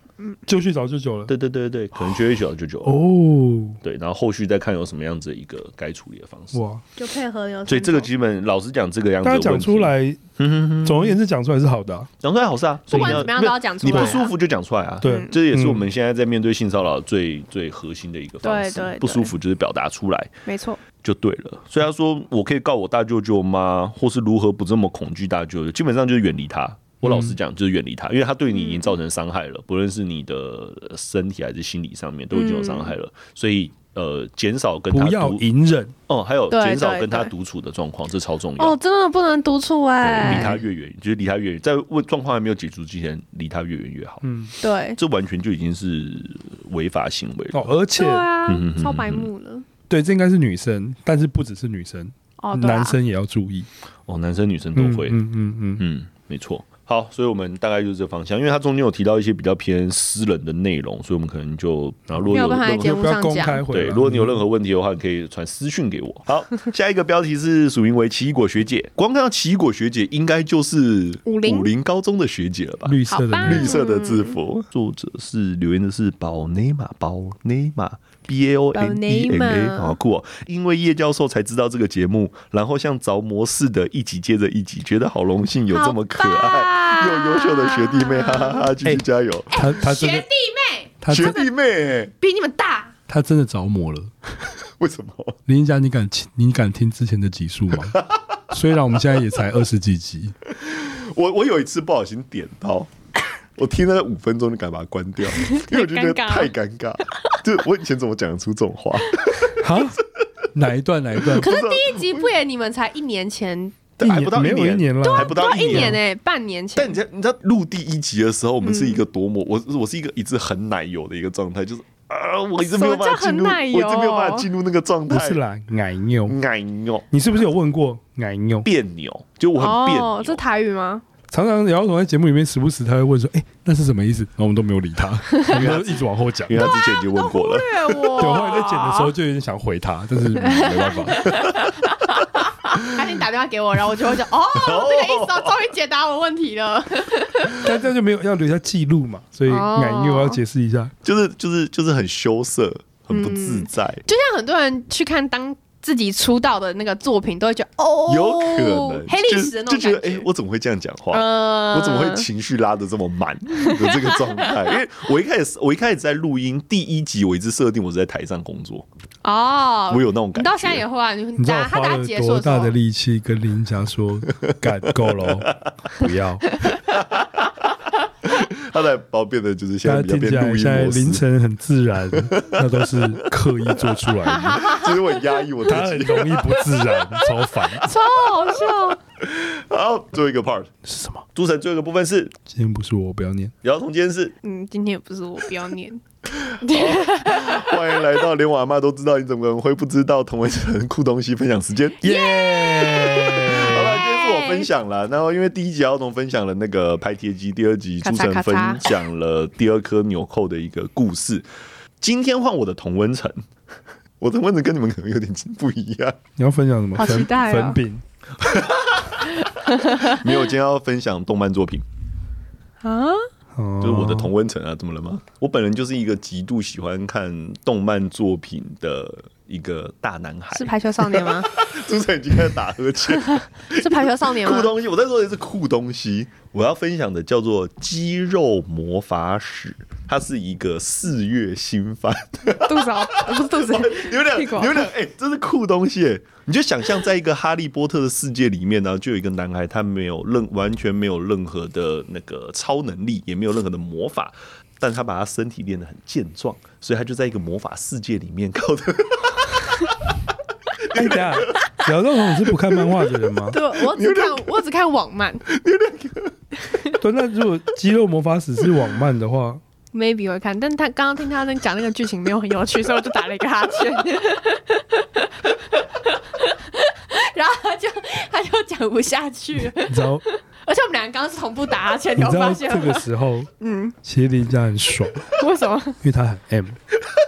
就去找舅舅了。对对对对，可能就会去找舅舅哦。对，然后后续再看有什么样子的一个该处理的方式。哇，就配合有。所以这个基本老实讲，这个样子。大家讲出来，总而言之讲出来是好的，讲出来好事啊。不管怎么样都要讲出来。你不舒服就讲出来啊。对，这也是我们现在在面对性骚扰最最核心的一个方式。对对，不舒服就是表达出来，没错，就对了。所以他说，我可以告我大舅舅吗？或是如何不这么恐惧大舅舅？基本上就是远离他。我老实讲，就是远离他，因为他对你已经造成伤害了，嗯、不论是你的身体还是心理上面，都已经有伤害了。嗯、所以，呃，减少跟他不要隐忍哦，还有减少跟他独处的状况，这超重要哦，真的不能独处哎，离他越远，就是离他越远，在问状况还没有解除之前，离他越远越好。嗯，对，这完全就已经是违法行为了。哦，而且，超白目了。对，这应该是女生，但是不只是女生，哦，男生也要注意。哦，男生女生都会，嗯嗯嗯嗯，没错。好，所以我们大概就是这个方向，因为它中间有提到一些比较偏私人的内容，所以我们可能就然后如果有任何不要公开，对，如果你有任何问题的话，你可以传私讯给我。好，下一个标题是署名为奇异果学姐，光看到奇异果学姐，应该就是武林高中的学姐了吧？绿色的绿色的制服，作者是留言的是宝内马宝内马。B A O N E M A，好酷哦！因为叶教授才知道这个节目，然后像着魔似的，一集接着一集，觉得好荣幸有这么可爱又优秀的学弟妹，哈哈哈！继续加油！他他学弟妹，他学弟妹比你们大，他真的着魔了。为什么？林家，你敢你敢听之前的集数吗？虽然我们现在也才二十几集，我我有一次不小心点到。我听了五分钟就敢把它关掉，因为我觉得太尴尬。就我以前怎么讲得出这种话？哈，哪一段？哪一段？可是第一集不也你们才一年前，还不到一年了，还不到一年呢，半年前。但你知道，你知道录第一集的时候，我们是一个多么我我是一个一直很奶油的一个状态，就是啊，我一直没有办法进入，我一直没有办法进入那个状态。不是啦，奶牛，奶牛，你是不是有问过奶牛？别扭，就我很别扭，这台语吗？常常姚总在节目里面时不时他会问说：“哎、欸，那是什么意思？”然后我们都没有理他，因为他一直往后讲，因为他之前已经问过了。对，我后来在剪的时候就有点想回他，但是没办法。赶紧打电话给我，然后我就会讲：“哦，这个意思哦，终于解答我问题了。”但这样就没有要留下记录嘛，所以奶牛我要解释一下，就是就是就是很羞涩，很不自在，嗯、就像很多人去看当。自己出道的那个作品，都会觉得哦，有可能黑历史的那种感觉，就觉得哎，我怎么会这样讲话？呃、我怎么会情绪拉的这么满的 这个状态？因为我一开始，我一开始在录音第一集，我一直设定我是在台上工作哦，我有那种感觉。你到现在也会啊？你你知道花了多大的力气跟林家说，干够了，不要。他才把我变得就是现在比较变录音现在凌晨很自然，那都是刻意做出来的。其实我压抑我自己，他很容易不自然，超烦，超好笑。好，最后一个 part 是什么？朱晨最后一个部分是今天不是我，不要念。姚彤今天是嗯，今天也不是我，不要念。欢迎来到连我阿妈都知道，你怎么可能会不知道同温层酷东西分享时间？耶、分享了。然后因为第一集阿童分享了那个拍贴机，第二集朱晨分享了第二颗纽扣的一个故事。今天换我的同温层，我的同温层跟你们可能有点不一样。你要分享什么？好期待粉饼。没有，今天要分享动漫作品啊，就是我的同温层啊，怎么了吗？我本人就是一个极度喜欢看动漫作品的一个大男孩。是排球少年吗？主持人已经开始打呵欠。是排球少年吗？酷东西，我在说的是酷东西。我要分享的叫做《肌肉魔法史》，它是一个四月新番。肚子好，不是肚子，有点有点哎，这是酷东西哎！你就想象在一个哈利波特的世界里面呢，就有一个男孩，他没有任完全没有任何的那个超能力，也没有任何的魔法，但他把他身体练得很健壮，所以他就在一个魔法世界里面靠的。哎呀，姚道彤是不看漫画的人吗？对，我只看我只看网漫。对，那如果肌肉魔法使是网漫的话，maybe 会看，但他刚刚听他那讲那个剧情没有很有趣，所以我就打了一个哈欠。然后他就他就讲不下去，你知道？而且我们两个刚刚是同步打哈欠，你有发现这个时候，嗯，其实林家很爽，为什么？因为他很 M，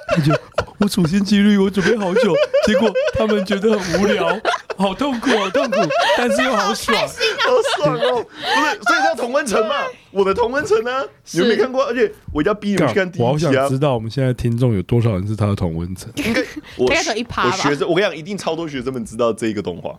他就我处心积虑，我准备好久，结果他们觉得很无聊，好痛苦，好痛苦，但是又好爽，好，好爽哦！不是，所以叫同温层嘛，我的同温层呢，你有没看过，而且我要逼你们去看第一集啊！我好想知道我们现在听众有多少人是他的同温层，应该我 应一趴吧？学生，我跟你讲，一定超多学生们知道这一个动画。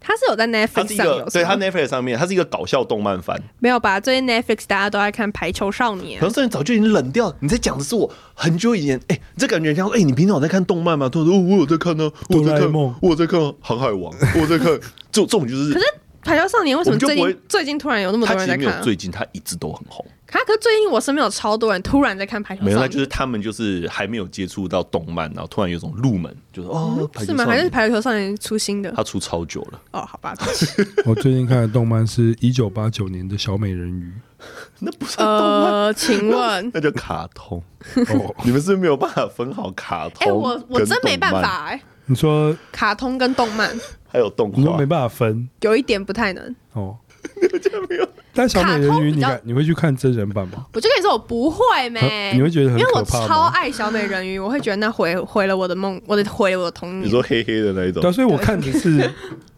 他是有在 Netflix 上有，对，他 Netflix 上面，他是一个搞笑动漫番。没有吧？最近 Netflix 大家都在看《排球少年》，可是早就已经冷掉。你在讲的是我很久以前，哎、欸，这感觉像，哎、欸，你平常有在看动漫吗？他说，哦，我有在看呢、啊，我有在看，我有在看《航海王》，我有在看，这这种就是。可是《排球少年》为什么最近最近突然有那么多人在看、啊？最近他一直都很红。他可是最近我身边有超多人突然在看排球，没有，那就是他们就是还没有接触到动漫，然后突然有种入门，就是哦、嗯，是吗？还是排球少年出新的？他出超久了哦，好吧。我最近看的动漫是一九八九年的小美人鱼，那不是？呃，请问 那叫卡通哦？你们是，是没有办法分好卡通？哎、欸，我我真没办法哎、欸。你说卡通跟动漫还有动画，你都没办法分，有一点不太能哦。你们家没有？但小美人鱼，你看你会去看真人版吗？我就跟你说，我不会没。你会觉得很可怕吗？因为我超爱小美人鱼，我会觉得那毁毁了我的梦，我的毁了我的童年。你说黑黑的那一种？对，所以我看的是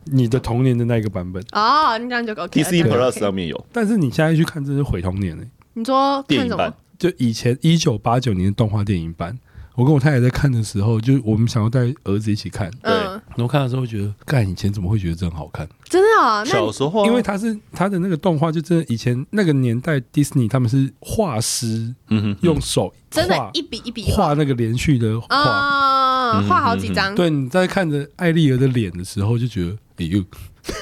你的童年的那个版本。哦，你这样就 OK。DC Plus 上面有，但是你现在去看，真是毁童年呢。你说电影版？就以前一九八九年的动画电影版。我跟我太太在看的时候，就我们想要带儿子一起看，对。然后看的时候觉得，干以前怎么会觉得这很好看？真的啊，小时候，因为他是他的那个动画，就真的以前那个年代，迪士尼他们是画师，嗯哼，用手真的，一笔一笔画那个连续的画，画好几张。对，你在看着艾丽儿的脸的时候，就觉得，哎呦，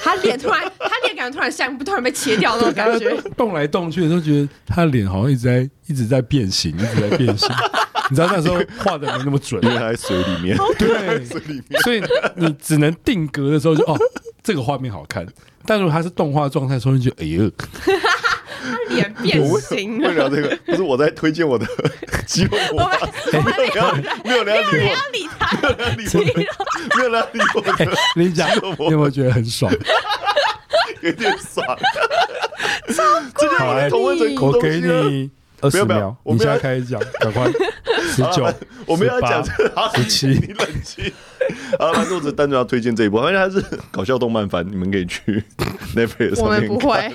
他脸突然，他脸感觉突然像，不突然被切掉那种感觉，动来动去的时候，觉得他的脸好像一直在一直在变形，一直在变形。你知道那时候画的没那么准，因为他在水里面。对，水里面，所以你只能定格的时候就哦，这个画面好看。但如果他是动画状态，时候，你就哎呦，他脸变形了。为了这个，不是我在推荐我的肌肉魔法。我们没有，没有人要理他，没有人要理他，没有人要理我。你讲，你有没有觉得很爽？有点爽。好，来，我给你。二十秒，你现在开始讲，赶快。十九，我们要讲这个，十七，你冷静。好，那我只单纯要推荐这一部，因为它是搞笑动漫番，你们可以去 Netflix 上面看。我们不会，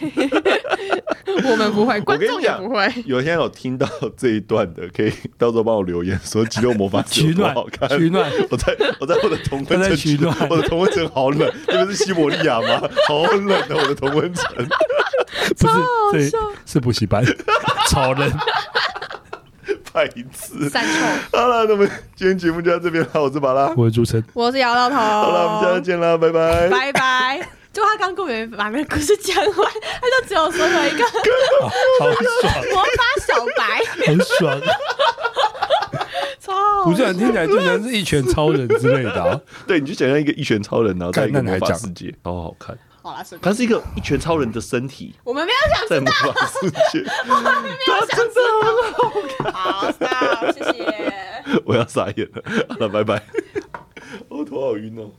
我们不会，观众也不会。有现在有听到这一段的，可以到时候帮我留言说《肌肉魔法使》有多好看。取暖，我在我在我的同温层取暖，我的同温层好冷，你们是西伯利亚吗？好冷的，我的同温层。不是，对是补习班，超冷。拍一次，好了，那么今天节目就到这边了。我是巴拉，我是主持人，我是姚老头。好了，我们下次见了，拜拜，拜拜。就他刚跟我们把那个故事讲完，他就只有说了一个，好爽，魔法小白，很爽。超好不是、啊，听起来就像是一拳超人之类的、啊。对，你就想象一个一拳超人，然后在一个魔法世界，好好看。好啦，它是一个一拳超人的身体。我们没有想在魔法世界，我们没有想知道。好，谢谢。我要傻眼了，好了，拜拜。我 头好晕哦。